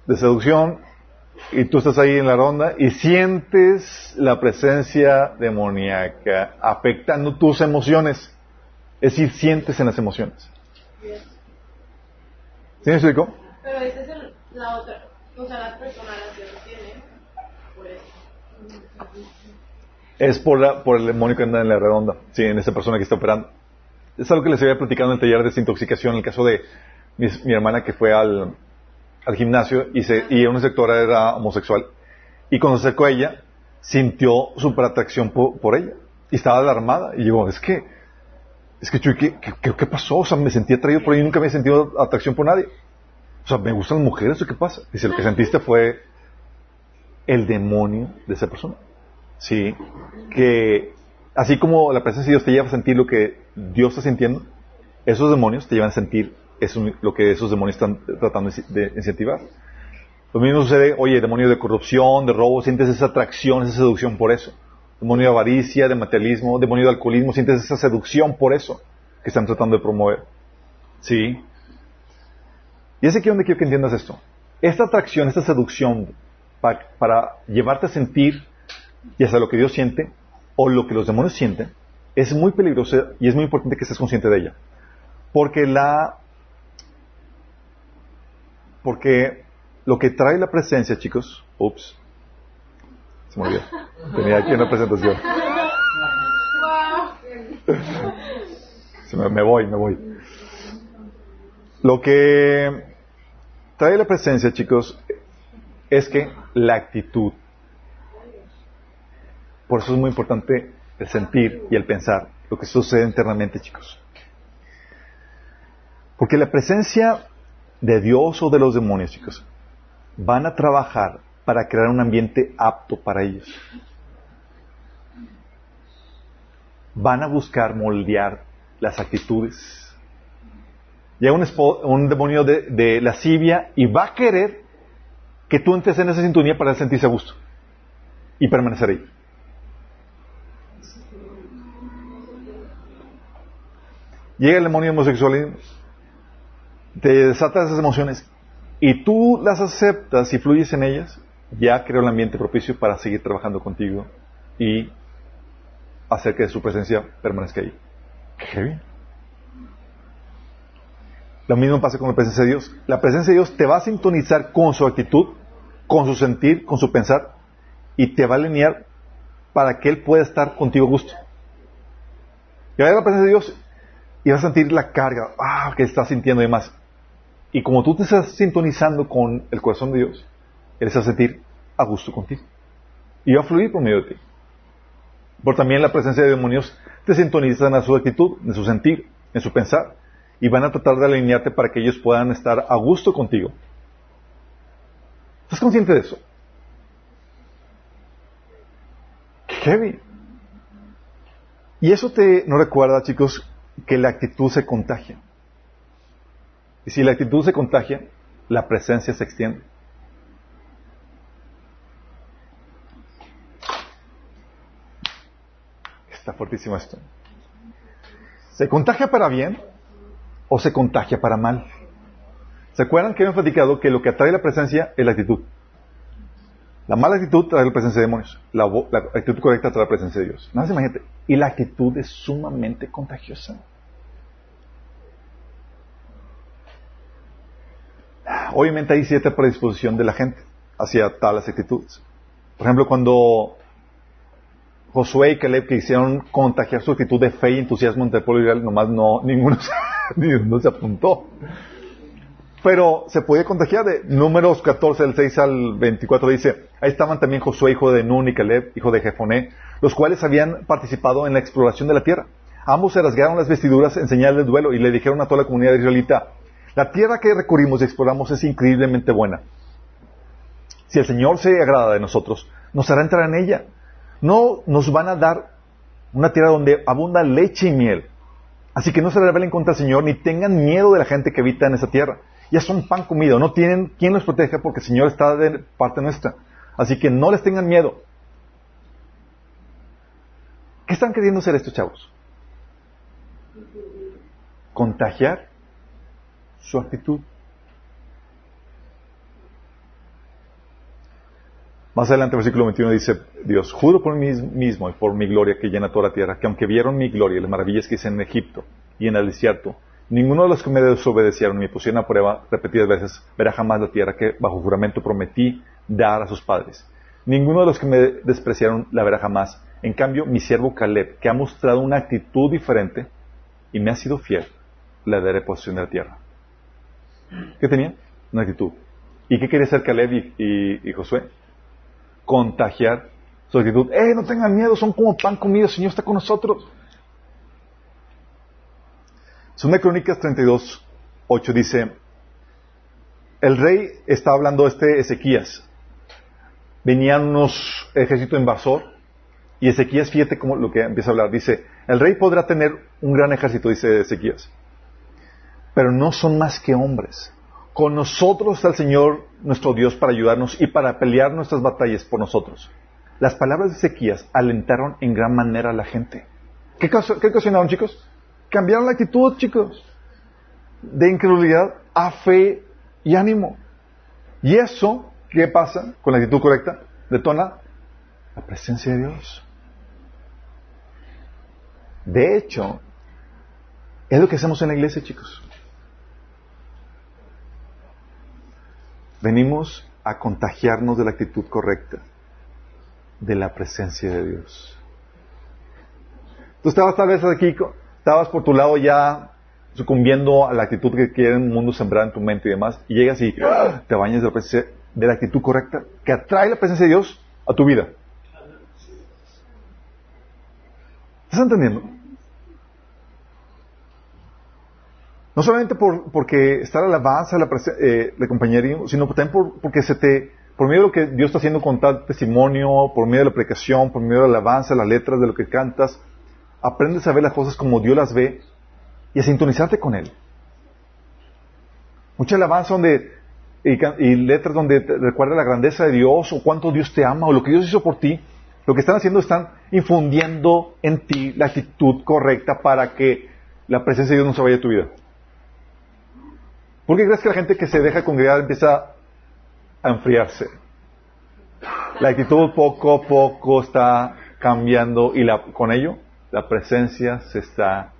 de seducción, y tú estás ahí en la ronda y sientes la presencia demoníaca afectando tus emociones. Es decir, sientes en las emociones. ¿Sí me explico? Pero esa es la otra, o sea, la persona que lo tiene, por eso. Es por, la, por el demonio que anda en la redonda, sí, en esa persona que está operando. Es algo que les había platicado en el taller de desintoxicación, en el caso de mi, hermana que fue al, gimnasio y, se, y una sectora era homosexual. Y cuando se acercó a ella, sintió super atracción por, ella. Y estaba alarmada. Y digo, es que, es que, ¿qué, qué, pasó? O sea, me sentí atraído por ella y nunca había sentido atracción por nadie. O sea, ¿me gustan las mujeres qué pasa? Dice, lo que sentiste fue el demonio de esa persona. Sí, que así como la presencia de Dios te lleva a sentir lo que Dios está sintiendo, esos demonios te llevan a sentir eso, lo que esos demonios están tratando de incentivar. Lo mismo sucede, oye, demonio de corrupción, de robo, sientes esa atracción, esa seducción por eso. Demonio de avaricia, de materialismo, demonio de alcoholismo, sientes esa seducción por eso que están tratando de promover. ¿Sí? Y es aquí donde quiero que entiendas esto. Esta atracción, esta seducción para llevarte a sentir, ya sea lo que Dios siente, o lo que los demonios sienten, es muy peligroso y es muy importante que estés consciente de ella. Porque la. Porque lo que trae la presencia, chicos. Ups. Se me olvidó. Tenía aquí una presentación. me, voy, me voy. Lo que trae la presencia, chicos, es que la actitud por eso es muy importante el sentir y el pensar lo que sucede internamente, chicos. Porque la presencia de Dios o de los demonios, chicos, van a trabajar para crear un ambiente apto para ellos. Van a buscar moldear las actitudes. Llega un, un demonio de, de lascivia y va a querer que tú entres en esa sintonía para sentirse a gusto y permanecer ahí. Llega el demonio homosexual te desata esas emociones y tú las aceptas y fluyes en ellas, ya creo el ambiente propicio para seguir trabajando contigo y hacer que su presencia permanezca ahí. Qué bien. Lo mismo pasa con la presencia de Dios. La presencia de Dios te va a sintonizar con su actitud, con su sentir, con su pensar, y te va a alinear para que Él pueda estar contigo a gusto. Y va a la presencia de Dios y vas a sentir la carga, ah, que estás sintiendo y demás. Y como tú te estás sintonizando con el corazón de Dios, Él se va a sentir a gusto contigo. Y va a fluir por medio de ti. Por también la presencia de demonios te sintonizan a su actitud, en su sentir, en su pensar. Y van a tratar de alinearte para que ellos puedan estar a gusto contigo. ¿Estás consciente de eso? heavy. Y eso te nos recuerda, chicos, que la actitud se contagia. Y si la actitud se contagia, la presencia se extiende. Está fuertísimo esto. ¿Se contagia para bien o se contagia para mal? ¿Se acuerdan que hemos platicado que lo que atrae la presencia es la actitud? La mala actitud trae la presencia de demonios. La, actitud correcta trae la presencia de Dios. Nada más imagínate. Y la actitud es sumamente contagiosa. Obviamente hay cierta predisposición de la gente hacia tales actitudes. Por ejemplo, cuando Josué y Caleb quisieron contagiar su actitud de fe y entusiasmo ante el pueblo israel, nomás no, (laughs) ninguno, ninguno se apuntó. Pero se podía contagiar de números 14, del 6 al 24 dice, ahí estaban también Josué, hijo de Nun y Caleb, hijo de Jefoné, los cuales habían participado en la exploración de la tierra. Ambos se rasgaron las vestiduras en señal de duelo y le dijeron a toda la comunidad israelita, la tierra que recurrimos y exploramos es increíblemente buena. Si el Señor se agrada de nosotros, nos hará entrar en ella. No nos van a dar una tierra donde abunda leche y miel. Así que no se rebelen contra el Señor ni tengan miedo de la gente que habita en esa tierra ya son pan comido, no tienen quien los proteja porque el Señor está de parte nuestra. Así que no les tengan miedo. ¿Qué están queriendo hacer estos chavos? Contagiar su actitud. Más adelante, versículo 21 dice Dios, juro por mí mismo y por mi gloria que llena toda la tierra, que aunque vieron mi gloria y las maravillas que hice en Egipto y en el desierto, Ninguno de los que me desobedecieron y me pusieron a prueba repetidas veces verá jamás la tierra que bajo juramento prometí dar a sus padres. Ninguno de los que me despreciaron la verá jamás. En cambio, mi siervo Caleb, que ha mostrado una actitud diferente y me ha sido fiel, le daré posesión de la tierra. ¿Qué tenía? Una actitud. ¿Y qué quería hacer Caleb y, y Josué? Contagiar su actitud. ¡Eh, no tengan miedo! Son como pan comido, el Señor está con nosotros. Segunda Crónicas 32, 8 dice, el rey está hablando este Ezequías. Venían unos ejércitos invasor y Ezequías, fíjate cómo lo que empieza a hablar. Dice, el rey podrá tener un gran ejército, dice Ezequías, pero no son más que hombres. Con nosotros está el Señor nuestro Dios para ayudarnos y para pelear nuestras batallas por nosotros. Las palabras de Ezequías alentaron en gran manera a la gente. ¿Qué, qué ocasionaron, chicos? Cambiaron la actitud, chicos. De incredulidad a fe y ánimo. Y eso, ¿qué pasa con la actitud correcta? Detona la presencia de Dios. De hecho, es lo que hacemos en la iglesia, chicos. Venimos a contagiarnos de la actitud correcta, de la presencia de Dios. Tú estabas tal vez aquí estabas por tu lado ya sucumbiendo a la actitud que quiere un mundo sembrar en tu mente y demás, y llegas y te bañas de la, de la actitud correcta que atrae la presencia de Dios a tu vida. ¿Estás entendiendo? No solamente por, porque está la alabanza, la, eh, la compañerismo, sino también por, porque se te, por medio de lo que Dios está haciendo con tal testimonio, por medio de la predicación, por medio de la alabanza, las letras de lo que cantas, aprendes a ver las cosas como Dios las ve y a sintonizarte con Él. Mucha alabanza donde y, y letras donde te recuerda la grandeza de Dios o cuánto Dios te ama o lo que Dios hizo por ti, lo que están haciendo están infundiendo en ti la actitud correcta para que la presencia de Dios no se vaya de tu vida. ¿Por qué crees que la gente que se deja congregar empieza a enfriarse? La actitud poco a poco está cambiando y la, con ello la presencia se está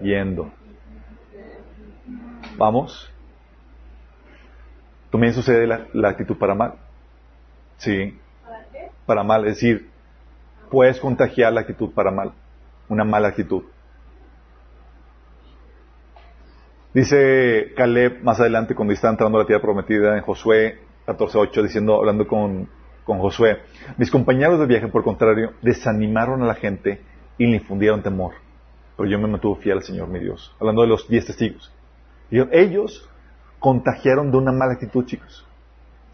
yendo. ¿Vamos? También sucede la, la actitud para mal. Sí. ¿Para mal, es decir, puedes contagiar la actitud para mal. Una mala actitud. Dice Caleb más adelante cuando está entrando a la tierra prometida en Josué 14.8 diciendo, hablando con, con Josué, mis compañeros de viaje por contrario desanimaron a la gente y le infundieron temor. Pero yo me mantuve fiel al Señor mi Dios. Hablando de los diez testigos. Y ellos contagiaron de una mala actitud, chicos.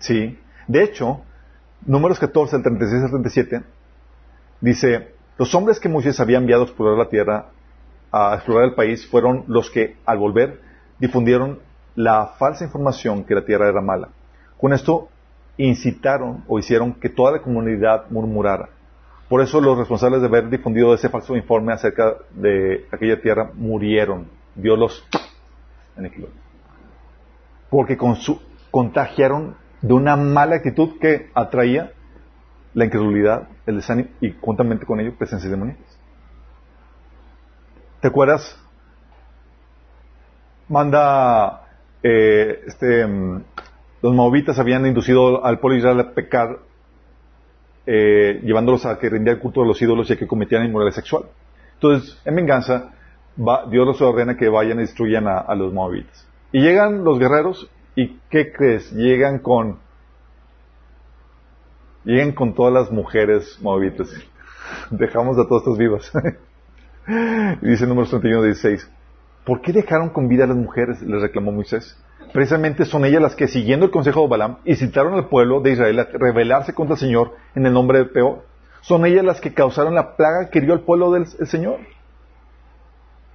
Sí. De hecho, números 14, al 36 al 37, dice, los hombres que Moisés había enviado a explorar la tierra, a explorar el país, fueron los que, al volver, difundieron la falsa información que la tierra era mala. Con esto incitaron o hicieron que toda la comunidad murmurara. Por eso los responsables de haber difundido ese falso informe acerca de aquella tierra murieron. Dios los. (tsk) Porque con su, contagiaron de una mala actitud que atraía la incredulidad, el desánimo y juntamente con ello presencias demoníacas. ¿Te acuerdas? Manda eh, este mm, los moabitas habían inducido al pueblo Israel a pecar eh, llevándolos a que rindieran culto a los ídolos y a que cometieran inmoralidad sexual. Entonces, en venganza, Dios los ordena que vayan y destruyan a, a los moabitas. Y llegan los guerreros, ¿y qué crees? Llegan con. Llegan con todas las mujeres moabitas. (laughs) Dejamos a todas estas vivas. (laughs) dice el número 31 16. ¿Por qué dejaron con vida a las mujeres? Les reclamó Moisés. Precisamente son ellas las que, siguiendo el consejo de Balaam, incitaron al pueblo de Israel a rebelarse contra el Señor en el nombre de Peor. Son ellas las que causaron la plaga que hirió al pueblo del el Señor.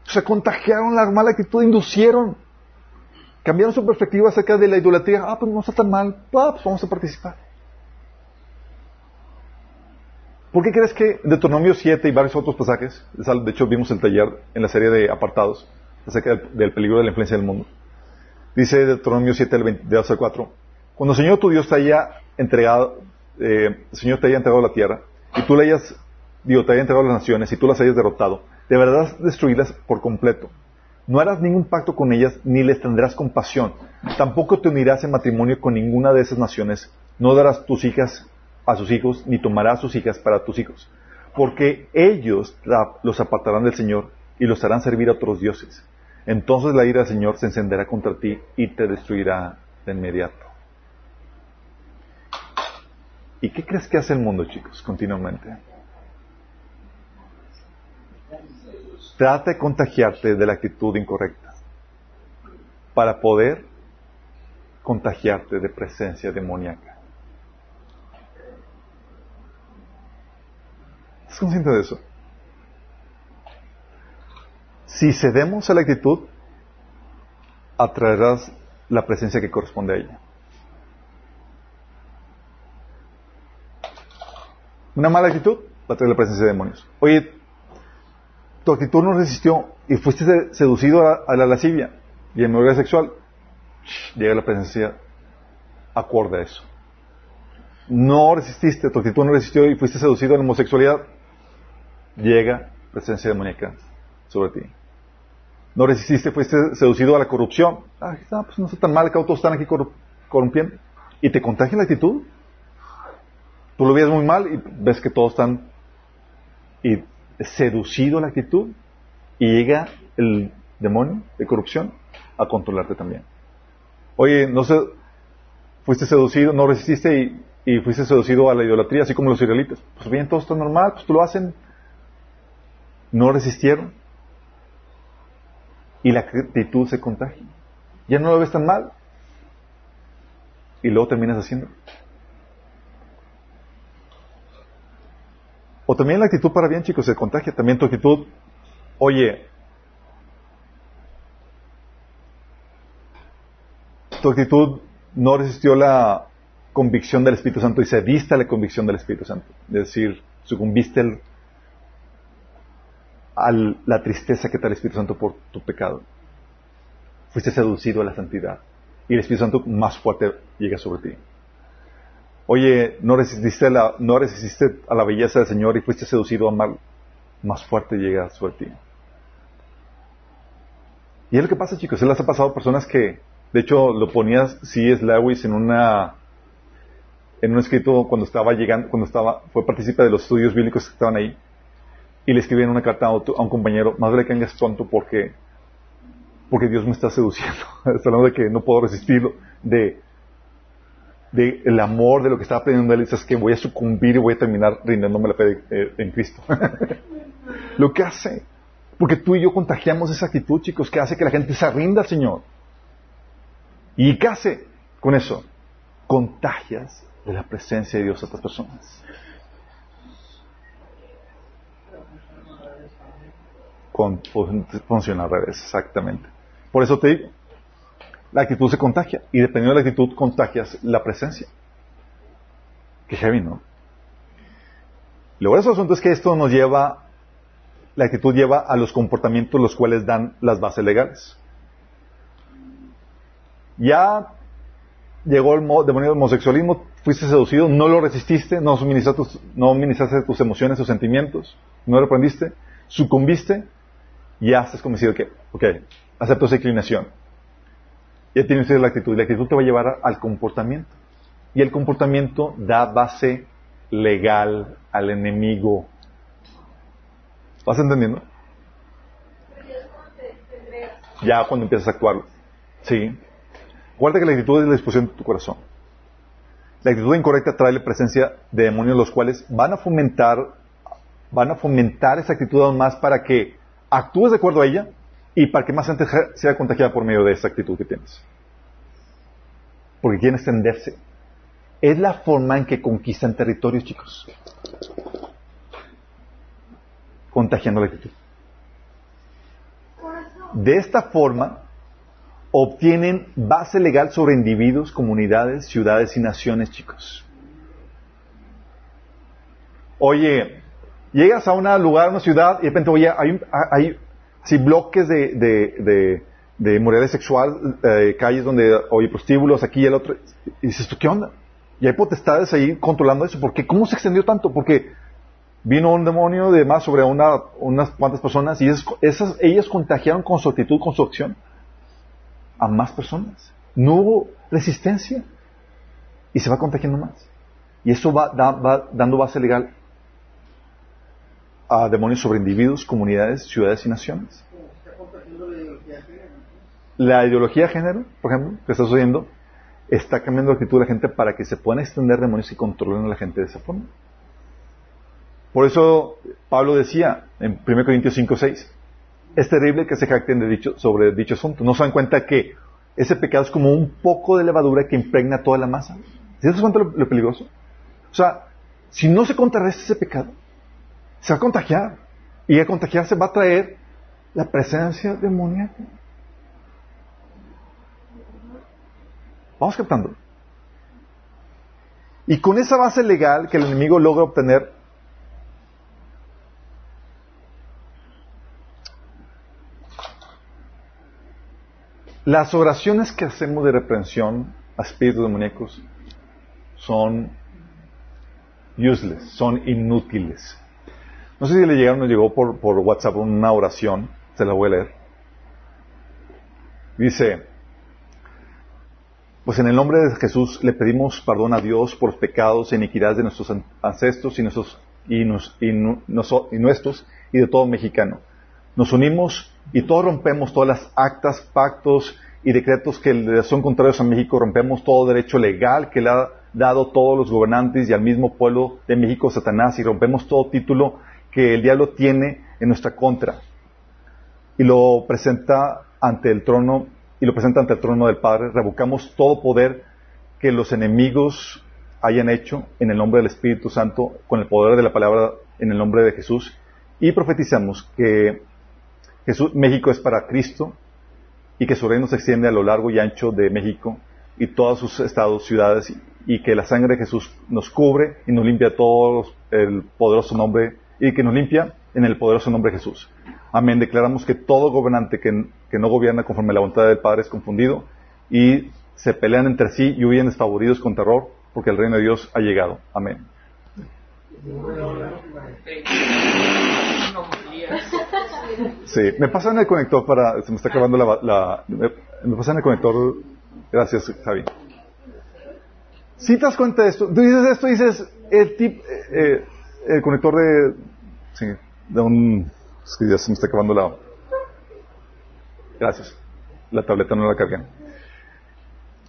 O sea, contagiaron la mala actitud, inducieron. Cambiaron su perspectiva acerca de la idolatría. Ah, pues no está tan mal. Ah, pues vamos a participar. ¿Por qué crees que Deuteronomio 7 y varios otros pasajes, de hecho vimos el taller en la serie de apartados, acerca del, peligro de la influencia del mundo? Dice Deuteronomio 7, del 20 de 2 al 4. Cuando el Señor tu Dios te haya entregado, eh, el Señor te haya entregado la tierra, y tú le hayas, digo, te haya entregado las naciones, y tú las hayas derrotado, deberás destruirlas por completo. No harás ningún pacto con ellas, ni les tendrás compasión. Tampoco te unirás en matrimonio con ninguna de esas naciones. No darás tus hijas a sus hijos, ni tomarás sus hijas para tus hijos. Porque ellos los apartarán del Señor y los harán servir a otros dioses. Entonces la ira del Señor se encenderá contra ti y te destruirá de inmediato. ¿Y qué crees que hace el mundo, chicos, continuamente? Trata de contagiarte de la actitud incorrecta para poder contagiarte de presencia demoníaca. ¿Estás consciente de eso? Si cedemos a la actitud, atraerás la presencia que corresponde a ella. Una mala actitud va a traer la presencia de demonios. Oye, tu actitud no resistió y fuiste se- seducido a, la lascivia y en inmoralidad sexual, llega la presencia acorde a eso. No resististe, tu actitud no resistió y fuiste seducido a la homosexualidad, llega presencia demoníaca sobre ti. No resististe, fuiste seducido a la corrupción. Ah, pues no está tan mal, que todos están aquí corrompiendo. Y te contagia la actitud. Tú lo ves muy mal y ves que todos están y seducido a la actitud y llega el demonio de corrupción a controlarte también. Oye, no sé, fuiste seducido, no resististe y, y fuiste seducido a la idolatría, así como los israelitas. Pues bien, todo está normal, pues tú lo hacen. No resistieron. Y la actitud se contagia. Ya no lo ves tan mal. Y luego terminas haciendo. O también la actitud para bien, chicos, se contagia. También tu actitud, oye, tu actitud no resistió la convicción del Espíritu Santo y cediste a la convicción del Espíritu Santo. Es decir, sucumbiste a la tristeza que da el Espíritu Santo por tu pecado. Fuiste seducido a la santidad. Y el Espíritu Santo más fuerte llega sobre ti. Oye, no resististe, a la, no resististe a la belleza del Señor y fuiste seducido a mal, más fuerte llega sobre ti. Y es lo que pasa, chicos. Se les ha pasado a personas que, de hecho, lo ponías C.S. Lewis en una, en un escrito cuando estaba llegando, cuando estaba, fue partícipe de los estudios bíblicos que estaban ahí, y le escribían una carta a, un compañero, más vale que vengas tonto porque, porque Dios me está seduciendo. (laughs) está hablando de que no puedo resistirlo, de, de el amor de lo que estaba pidiendo él, es que voy a sucumbir y voy a terminar rindiéndome la fe eh, en Cristo. (laughs) lo que hace, porque tú y yo contagiamos esa actitud, chicos, que hace que la gente se rinda al Señor. ¿Y qué hace con eso? Contagias de la presencia de Dios a otras personas. Con, funciona al revés, exactamente. Por eso te digo, la actitud se contagia y dependiendo de la actitud contagias la presencia. Qué heavy, ¿no? Luego eso asunto es que esto nos lleva, la actitud lleva a los comportamientos los cuales dan las bases legales. Ya llegó el demonio del homosexualismo, fuiste seducido, no lo resististe, no suministraste tus, no tus emociones, tus sentimientos, no lo aprendiste, sucumbiste, ya estás convencido que, ok, acepto esa inclinación. Ya tienes la actitud. La actitud te va a llevar al comportamiento. Y el comportamiento da base legal al enemigo. ¿Vas entendiendo? Ya cuando empiezas a actuar. Sí. Guarda que la actitud es la disposición de tu corazón. La actitud incorrecta trae la presencia de demonios los cuales van a fomentar, van a fomentar esa actitud aún más para que actúes de acuerdo a ella y para que más gente sea contagiada por medio de esa actitud que tienes. Porque quieren extenderse. Es la forma en que conquistan territorios, chicos. Contagiando la actitud. De esta forma, obtienen base legal sobre individuos, comunidades, ciudades y naciones, chicos. Oye, llegas a un lugar, a una ciudad, y de repente, oye, hay, hay si bloques de, de, de, moralidad sexual, eh, calles donde hay prostíbulos, aquí y el otro, y dices, ¿tú qué onda? Y hay potestades ahí controlando eso. ¿Por qué? ¿Cómo se extendió tanto? Porque vino un demonio de más sobre una, unas cuantas personas y esas, ellas contagiaron con su actitud, con su acción, a más personas. No hubo resistencia y se va contagiando más. Y eso va dando base legal a demonios sobre individuos, comunidades, ciudades y naciones. La ideología de género, por ejemplo, que estás oyendo, está cambiando la actitud de la gente para que se puedan extender demonios y controlen a la gente de esa forma. Por eso Pablo decía en 1 Corintios 5, 6, es terrible que se jacten de dicho, sobre dicho asunto. No se dan cuenta que ese pecado es como un poco de levadura que impregna toda la masa. ¿Se das cuenta lo, lo peligroso? O sea, si no se contrarresta ese pecado, se va a contagiar. Y al contagiarse va a traer la presencia demoníaca. Vamos captando. Y con esa base legal que el enemigo logra obtener, las oraciones que hacemos de reprensión a espíritus demoníacos son useless, son inútiles. No sé si le llegaron, nos llegó por, por WhatsApp una oración, se la voy a leer. Dice, pues en el nombre de Jesús le pedimos perdón a Dios por los pecados e iniquidades de nuestros ancestros y, nuestros, y, y nuestros y de todo mexicano. Nos unimos y todos rompemos todas las actas, pactos y decretos que son contrarios a México, rompemos todo derecho legal que le ha dado todos los gobernantes y al mismo pueblo de México Satanás y rompemos todo título que el diablo tiene en nuestra contra y lo presenta ante el trono y lo presenta ante el trono del Padre. Revocamos todo poder que los enemigos hayan hecho en el nombre del Espíritu Santo con el poder de la palabra en el nombre de Jesús y profetizamos que Jesús, México es para Cristo y que su reino se extiende a lo largo y ancho de México y todos sus estados, ciudades, y que la sangre de Jesús nos cubre y nos limpia todos el poderoso nombre, y que nos limpia en el poderoso nombre de Jesús. Amén. Declaramos que todo gobernante que, que no gobierna conforme a la voluntad del Padre es confundido y se pelean entre sí y huyen desfavoridos con terror porque el reino de Dios ha llegado. Amén. Sí, me pasan el conector para. Se me está acabando la. me, me pasan el conector. Gracias, Javi. Si te das cuenta de esto, tú dices esto, dices el tip, eh, el conector de. Sí, de un. Es que ya se me está acabando la. Gracias. La tableta no la cargué.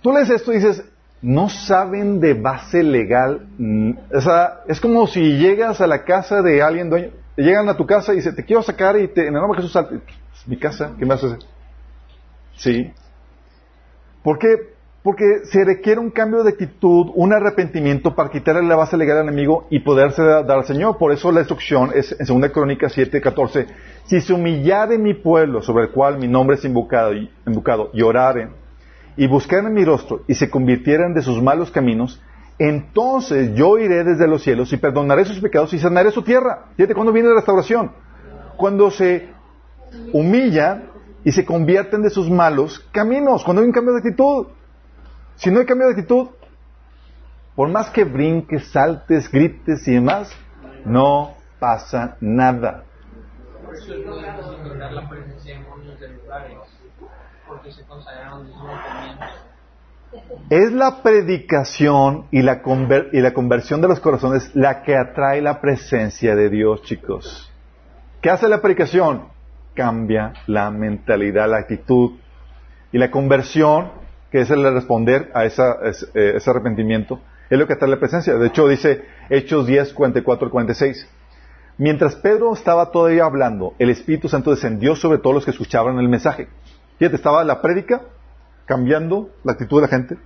Tú lees esto y dices, no saben de base legal. O sea, es como si llegas a la casa de alguien dueño, llegan a tu casa y dicen, te quiero sacar y te, en el nombre de Jesús salte. Es mi casa, ¿qué me haces? Sí. ¿Por qué? Porque se requiere un cambio de actitud, un arrepentimiento para quitarle la base legal al enemigo y poderse dar al Señor. Por eso la instrucción es en 2 Crónica 7, 14. Si se humillare mi pueblo sobre el cual mi nombre es invocado y, oraren y buscaran mi rostro y se convirtieran de sus malos caminos, entonces yo iré desde los cielos y perdonaré sus pecados y sanaré su tierra. Fíjate, ¿cuándo viene la restauración? Cuando se humilla y se convierten de sus malos caminos, cuando hay un cambio de actitud. Si no hay cambio de actitud, por más que brinques, saltes, grites y demás, no pasa nada. Por eso es muy difícil lograr la presencia de demonios de lugares, porque se consagraron desde un comienzo. Es la predicación y la, conver y la conversión de los corazones la que atrae la presencia de Dios, chicos. ¿Qué hace la predicación? Cambia la mentalidad, la actitud. Y la conversión, que es el de responder a esa, ese, ese arrepentimiento, es lo que atrae la presencia. De hecho, dice Hechos 10, 44 al 46. Mientras Pedro estaba todavía hablando, el Espíritu Santo descendió sobre todos los que escuchaban el mensaje. Fíjate, estaba la prédica cambiando la actitud de la gente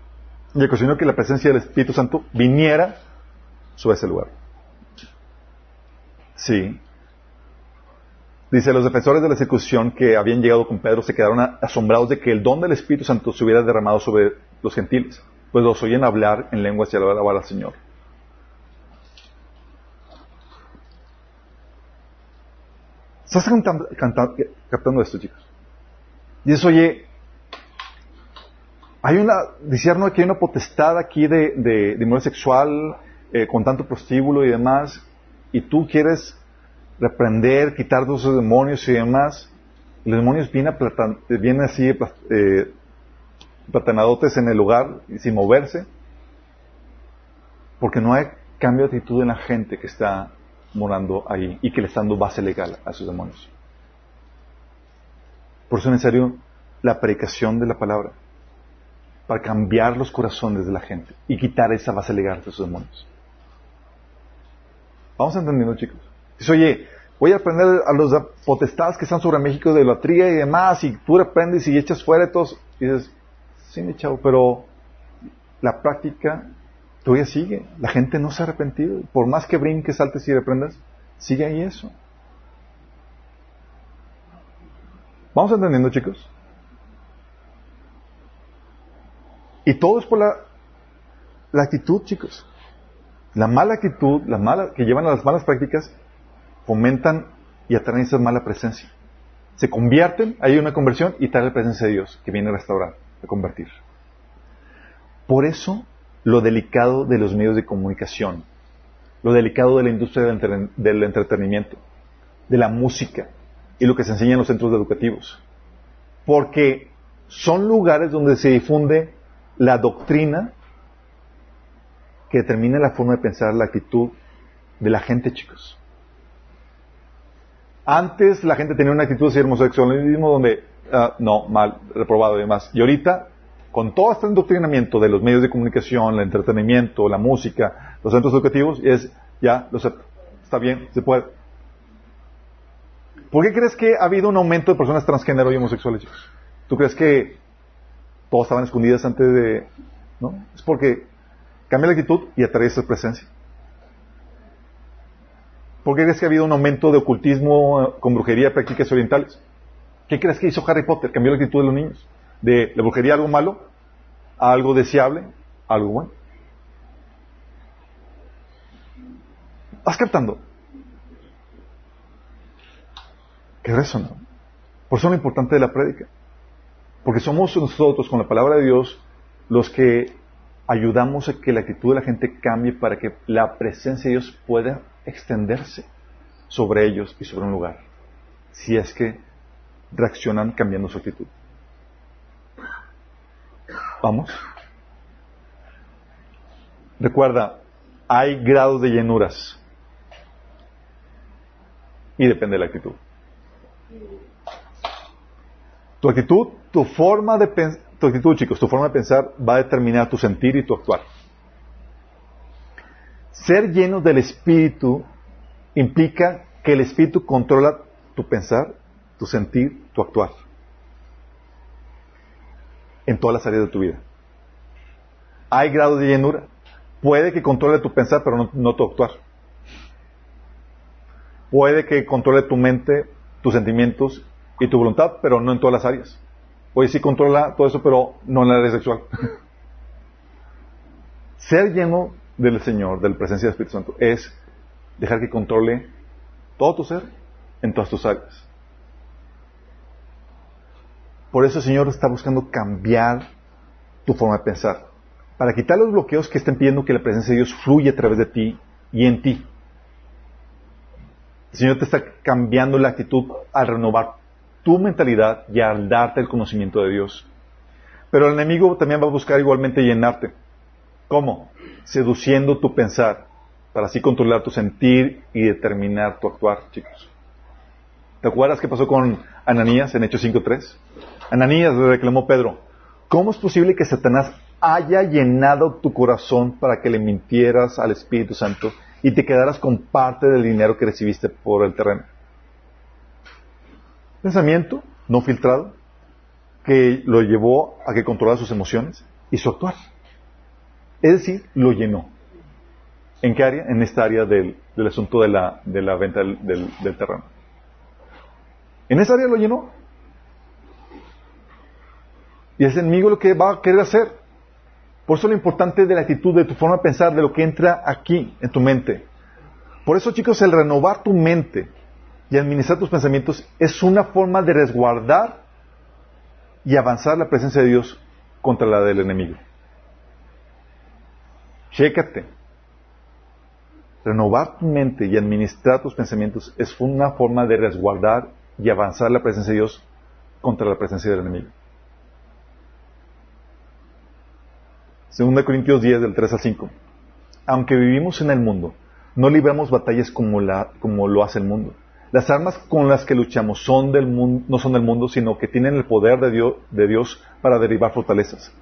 y ocasionó que la presencia del Espíritu Santo viniera sobre ese lugar. Sí. Dice, los defensores de la circuncisión que habían llegado con Pedro se quedaron asombrados de que el don del Espíritu Santo se hubiera derramado sobre los gentiles, pues los oían hablar en lenguas y alabar al Señor. ¿Estás cantando, captando esto, chicos? Eso, oye, hay una, decían que hay una potestad aquí de, de, de sexual eh, con tanto prostíbulo y demás, y tú quieres reprender, quitar todos esos demonios y demás, los demonios vienen, platan, vienen así eh, platanadotes en el lugar sin moverse, porque no hay cambio de actitud en la gente que está morando ahí y que le está dando base legal a sus demonios. Por eso es necesario la predicación de la palabra para cambiar los corazones de la gente y quitar esa base legal de sus demonios. Vamos entendiendo, chicos. Oye, voy a aprender a los potestades que están sobre México de idolatría y demás, y tú reprendes y echas fuera de todos. Y dices, sí, mi chavo, pero la práctica todavía sigue. La gente no se ha arrepentido. Por más que brinques, saltes y reprendas, sigue ahí eso. ¿Vamos entendiendo, chicos? Y todo es por la, la actitud, chicos. La mala actitud, la mala, que llevan a las malas prácticas, fomentan y atraen esa mala presencia. Se convierten, hay una conversión y trae la presencia de Dios que viene a restaurar, a convertir. Por eso, lo delicado de los medios de comunicación, lo delicado de la industria del, del entretenimiento, de la música y lo que se enseña en los centros educativos. Porque son lugares donde se difunde la doctrina que determina la forma de pensar, la actitud de la gente, chicos. Antes la gente tenía una actitud de homosexualismo donde, uh, no, mal, reprobado y demás. Y ahorita, con todo este endoctrinamiento de los medios de comunicación, el entretenimiento, la música, los centros educativos, es, ya, lo sé, está bien, se puede. ¿Por qué crees que ha habido un aumento de personas transgénero y homosexuales, chicos? ¿Tú crees que todos estaban escondidas antes de... ¿no? Es porque cambia la actitud y atrae esa presencia. ¿Por qué crees que ha habido un aumento de ocultismo eh, con brujería, prácticas orientales? ¿Qué crees que hizo Harry Potter? Cambió la actitud de los niños. De la brujería algo malo algo deseable, algo bueno. ¿Vas captando? ¿Qué eso, no? Por eso es lo importante de la prédica. Porque somos nosotros, con la palabra de Dios, los que ayudamos a que la actitud de la gente cambie para que la presencia de Dios pueda extenderse sobre ellos y sobre un lugar. Si es que reaccionan cambiando su actitud. Vamos. Recuerda, hay grados de llenuras. Y depende de la actitud. Tu actitud, tu forma de pensar, tu actitud, chicos, tu forma de pensar va a determinar tu sentir y tu actuar. Ser lleno del Espíritu implica que el Espíritu controla tu pensar, tu sentir, tu actuar. En todas las áreas de tu vida. Hay grados de llenura. Puede que controle tu pensar, pero no, tu actuar. Puede que controle tu mente, tus sentimientos y tu voluntad, pero no en todas las áreas. Puede sí controla todo eso, pero no en la área sexual. (laughs) Ser lleno del Señor, de la presencia del Espíritu Santo, es dejar que controle todo tu ser en todas tus áreas. Por eso el Señor está buscando cambiar tu forma de pensar, para quitar los bloqueos que estén pidiendo que la presencia de Dios fluya a través de ti y en ti. El Señor te está cambiando la actitud al renovar tu mentalidad y al darte el conocimiento de Dios. Pero el enemigo también va a buscar igualmente llenarte. ¿Cómo? Seduciendo tu pensar, para así controlar tu sentir y determinar tu actuar, chicos. ¿Te acuerdas qué pasó con Ananías en Hechos 5.3? Ananías le reclamó Pedro, ¿cómo es posible que Satanás haya llenado tu corazón para que le mintieras al Espíritu Santo y te quedaras con parte del dinero que recibiste por el terreno? Pensamiento no filtrado que lo llevó a que controlara sus emociones y su actuar. Es decir, lo llenó. ¿En qué área? En esta área del, asunto de la, de la venta del, terreno. En esa área lo llenó. Y es el enemigo lo que va a querer hacer. Por eso lo importante de la actitud, de tu forma de pensar, de lo que entra aquí en tu mente. Por eso, chicos, el renovar tu mente y administrar tus pensamientos es una forma de resguardar y avanzar la presencia de Dios contra la del enemigo. Chécate. Renovar tu mente y administrar tus pensamientos es una forma de resguardar y avanzar la presencia de Dios contra la presencia del enemigo. Segunda Corintios 10, del 3 al 5. Aunque vivimos en el mundo, no libramos batallas como, la, como lo hace el mundo. Las armas con las que luchamos son del mundo, no son del mundo, sino que tienen el poder de Dios, de Dios para derribar fortalezas.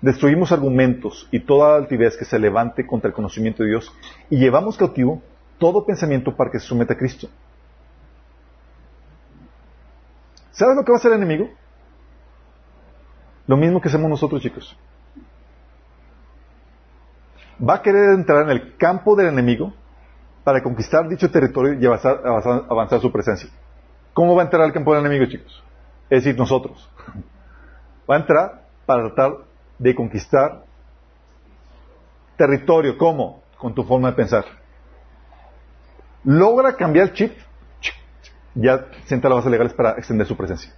Destruimos argumentos y toda altivez que se levante contra el conocimiento de Dios y llevamos cautivo todo pensamiento para que se someta a Cristo. ¿Sabes lo que va a hacer el enemigo? Lo mismo que hacemos nosotros, chicos. Va a querer entrar en el campo del enemigo para conquistar dicho territorio y avanzar, su presencia. ¿Cómo va a entrar al campo del enemigo, chicos? Es decir, nosotros. Va a entrar para tratar de conquistar territorio. ¿Cómo? Con tu forma de pensar. Logra cambiar el chip, ya sienta las bases legales para extender su presencia.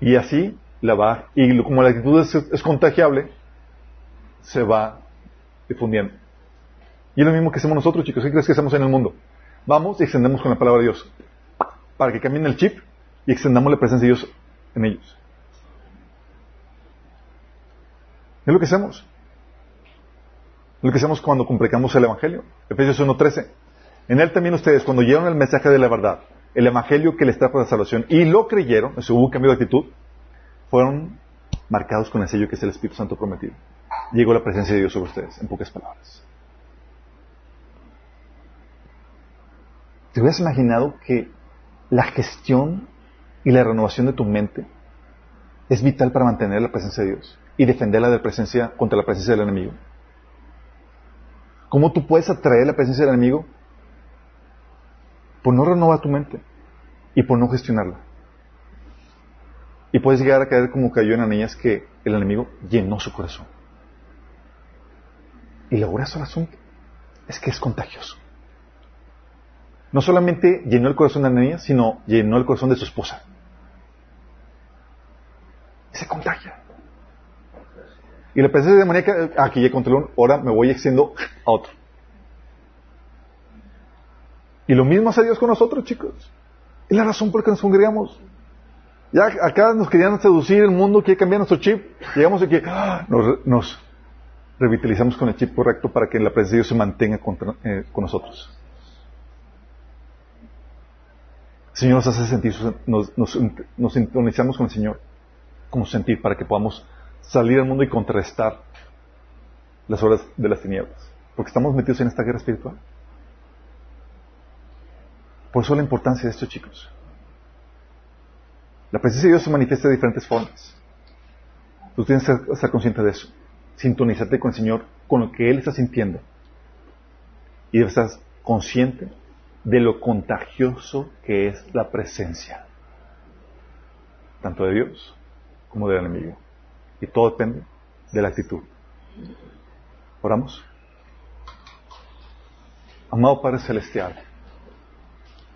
Y así la va, y como la actitud es, contagiable, se va difundiendo. Y es lo mismo que hacemos nosotros, chicos. ¿Qué crees que hacemos en el mundo? Vamos y extendemos con la palabra de Dios. Para que cambien el chip y extendamos la presencia de Dios en ellos. Es lo que hacemos. Es lo que hacemos cuando complicamos el Evangelio. Efesios 1.13. En él también ustedes, cuando oyeron el mensaje de la verdad, el Evangelio que les trajo la salvación, y lo creyeron, eso hubo un cambio de actitud, fueron marcados con el sello que es el Espíritu Santo prometido. Llegó la presencia de Dios sobre ustedes, en pocas palabras. ¿Te hubieras imaginado que la gestión y la renovación de tu mente es vital para mantener la presencia de Dios? Y defenderla de presencia contra la presencia del enemigo. ¿Cómo tú puedes atraer la presencia del enemigo? Por no renovar tu mente y por no gestionarla. Y Y puedes llegar a caer como cayó en Ananías que el enemigo llenó su corazón. Y lo grueso del asunto es que es contagioso. No solamente llenó el corazón de Ananías, sino llenó el corazón de su esposa. se contagia. Y la presencia demoníaca, aquí ya controló, ahora me voy extendiendo a otro. Y lo mismo hace Dios con nosotros, chicos. Es la razón por la que nos congregamos. Ya acá nos querían seducir el mundo, quiere cambiar nuestro chip. Llegamos aquí, ¡ah! nos, nos revitalizamos con el chip correcto para que la presencia de Dios se mantenga eh, con nosotros. El Señor nos hace sentir, nos, nos, sintonizamos con el Señor, como sentir, para que podamos salir al mundo y contrarrestar las horas de las tinieblas. Porque estamos metidos en esta guerra espiritual. Por eso la importancia de esto, chicos. La presencia de Dios se manifiesta de diferentes formas. Tú tienes que estar consciente de eso. Sintonizarte con el Señor, con lo que Él está sintiendo. Y debes estar consciente de lo contagioso que es la presencia, tanto de Dios como del enemigo. Y todo depende de la actitud. Oramos. Amado Padre Celestial,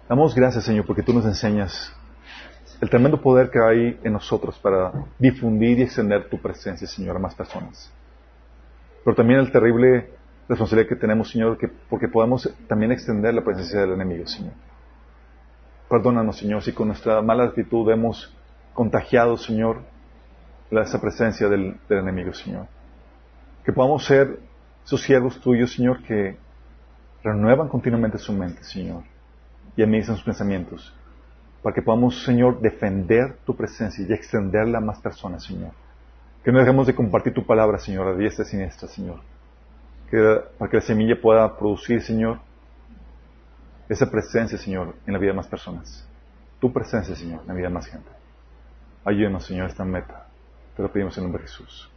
damos gracias, Señor, porque tú nos enseñas el tremendo poder que hay en nosotros para difundir y extender tu presencia, Señor, a más personas. Pero también el terrible responsabilidad que tenemos, Señor, que, porque podemos también extender la presencia del enemigo, Señor. Perdónanos, Señor, si con nuestra mala actitud hemos contagiado, Señor, esa presencia del, enemigo, Señor. Que podamos ser esos siervos tuyos, Señor, que renuevan continuamente su mente, Señor, y administran sus pensamientos para que podamos, Señor, defender tu presencia y extenderla a más personas, Señor. Que no dejemos de compartir tu palabra, Señor, a diestra y siniestra, Señor. Para que la semilla pueda producir, Señor, esa presencia, Señor, en la vida de más personas. Tu presencia, Señor, en la vida de más gente. Ayúdenos, Señor, esta meta. Te lo pedimos en nombre de Jesús.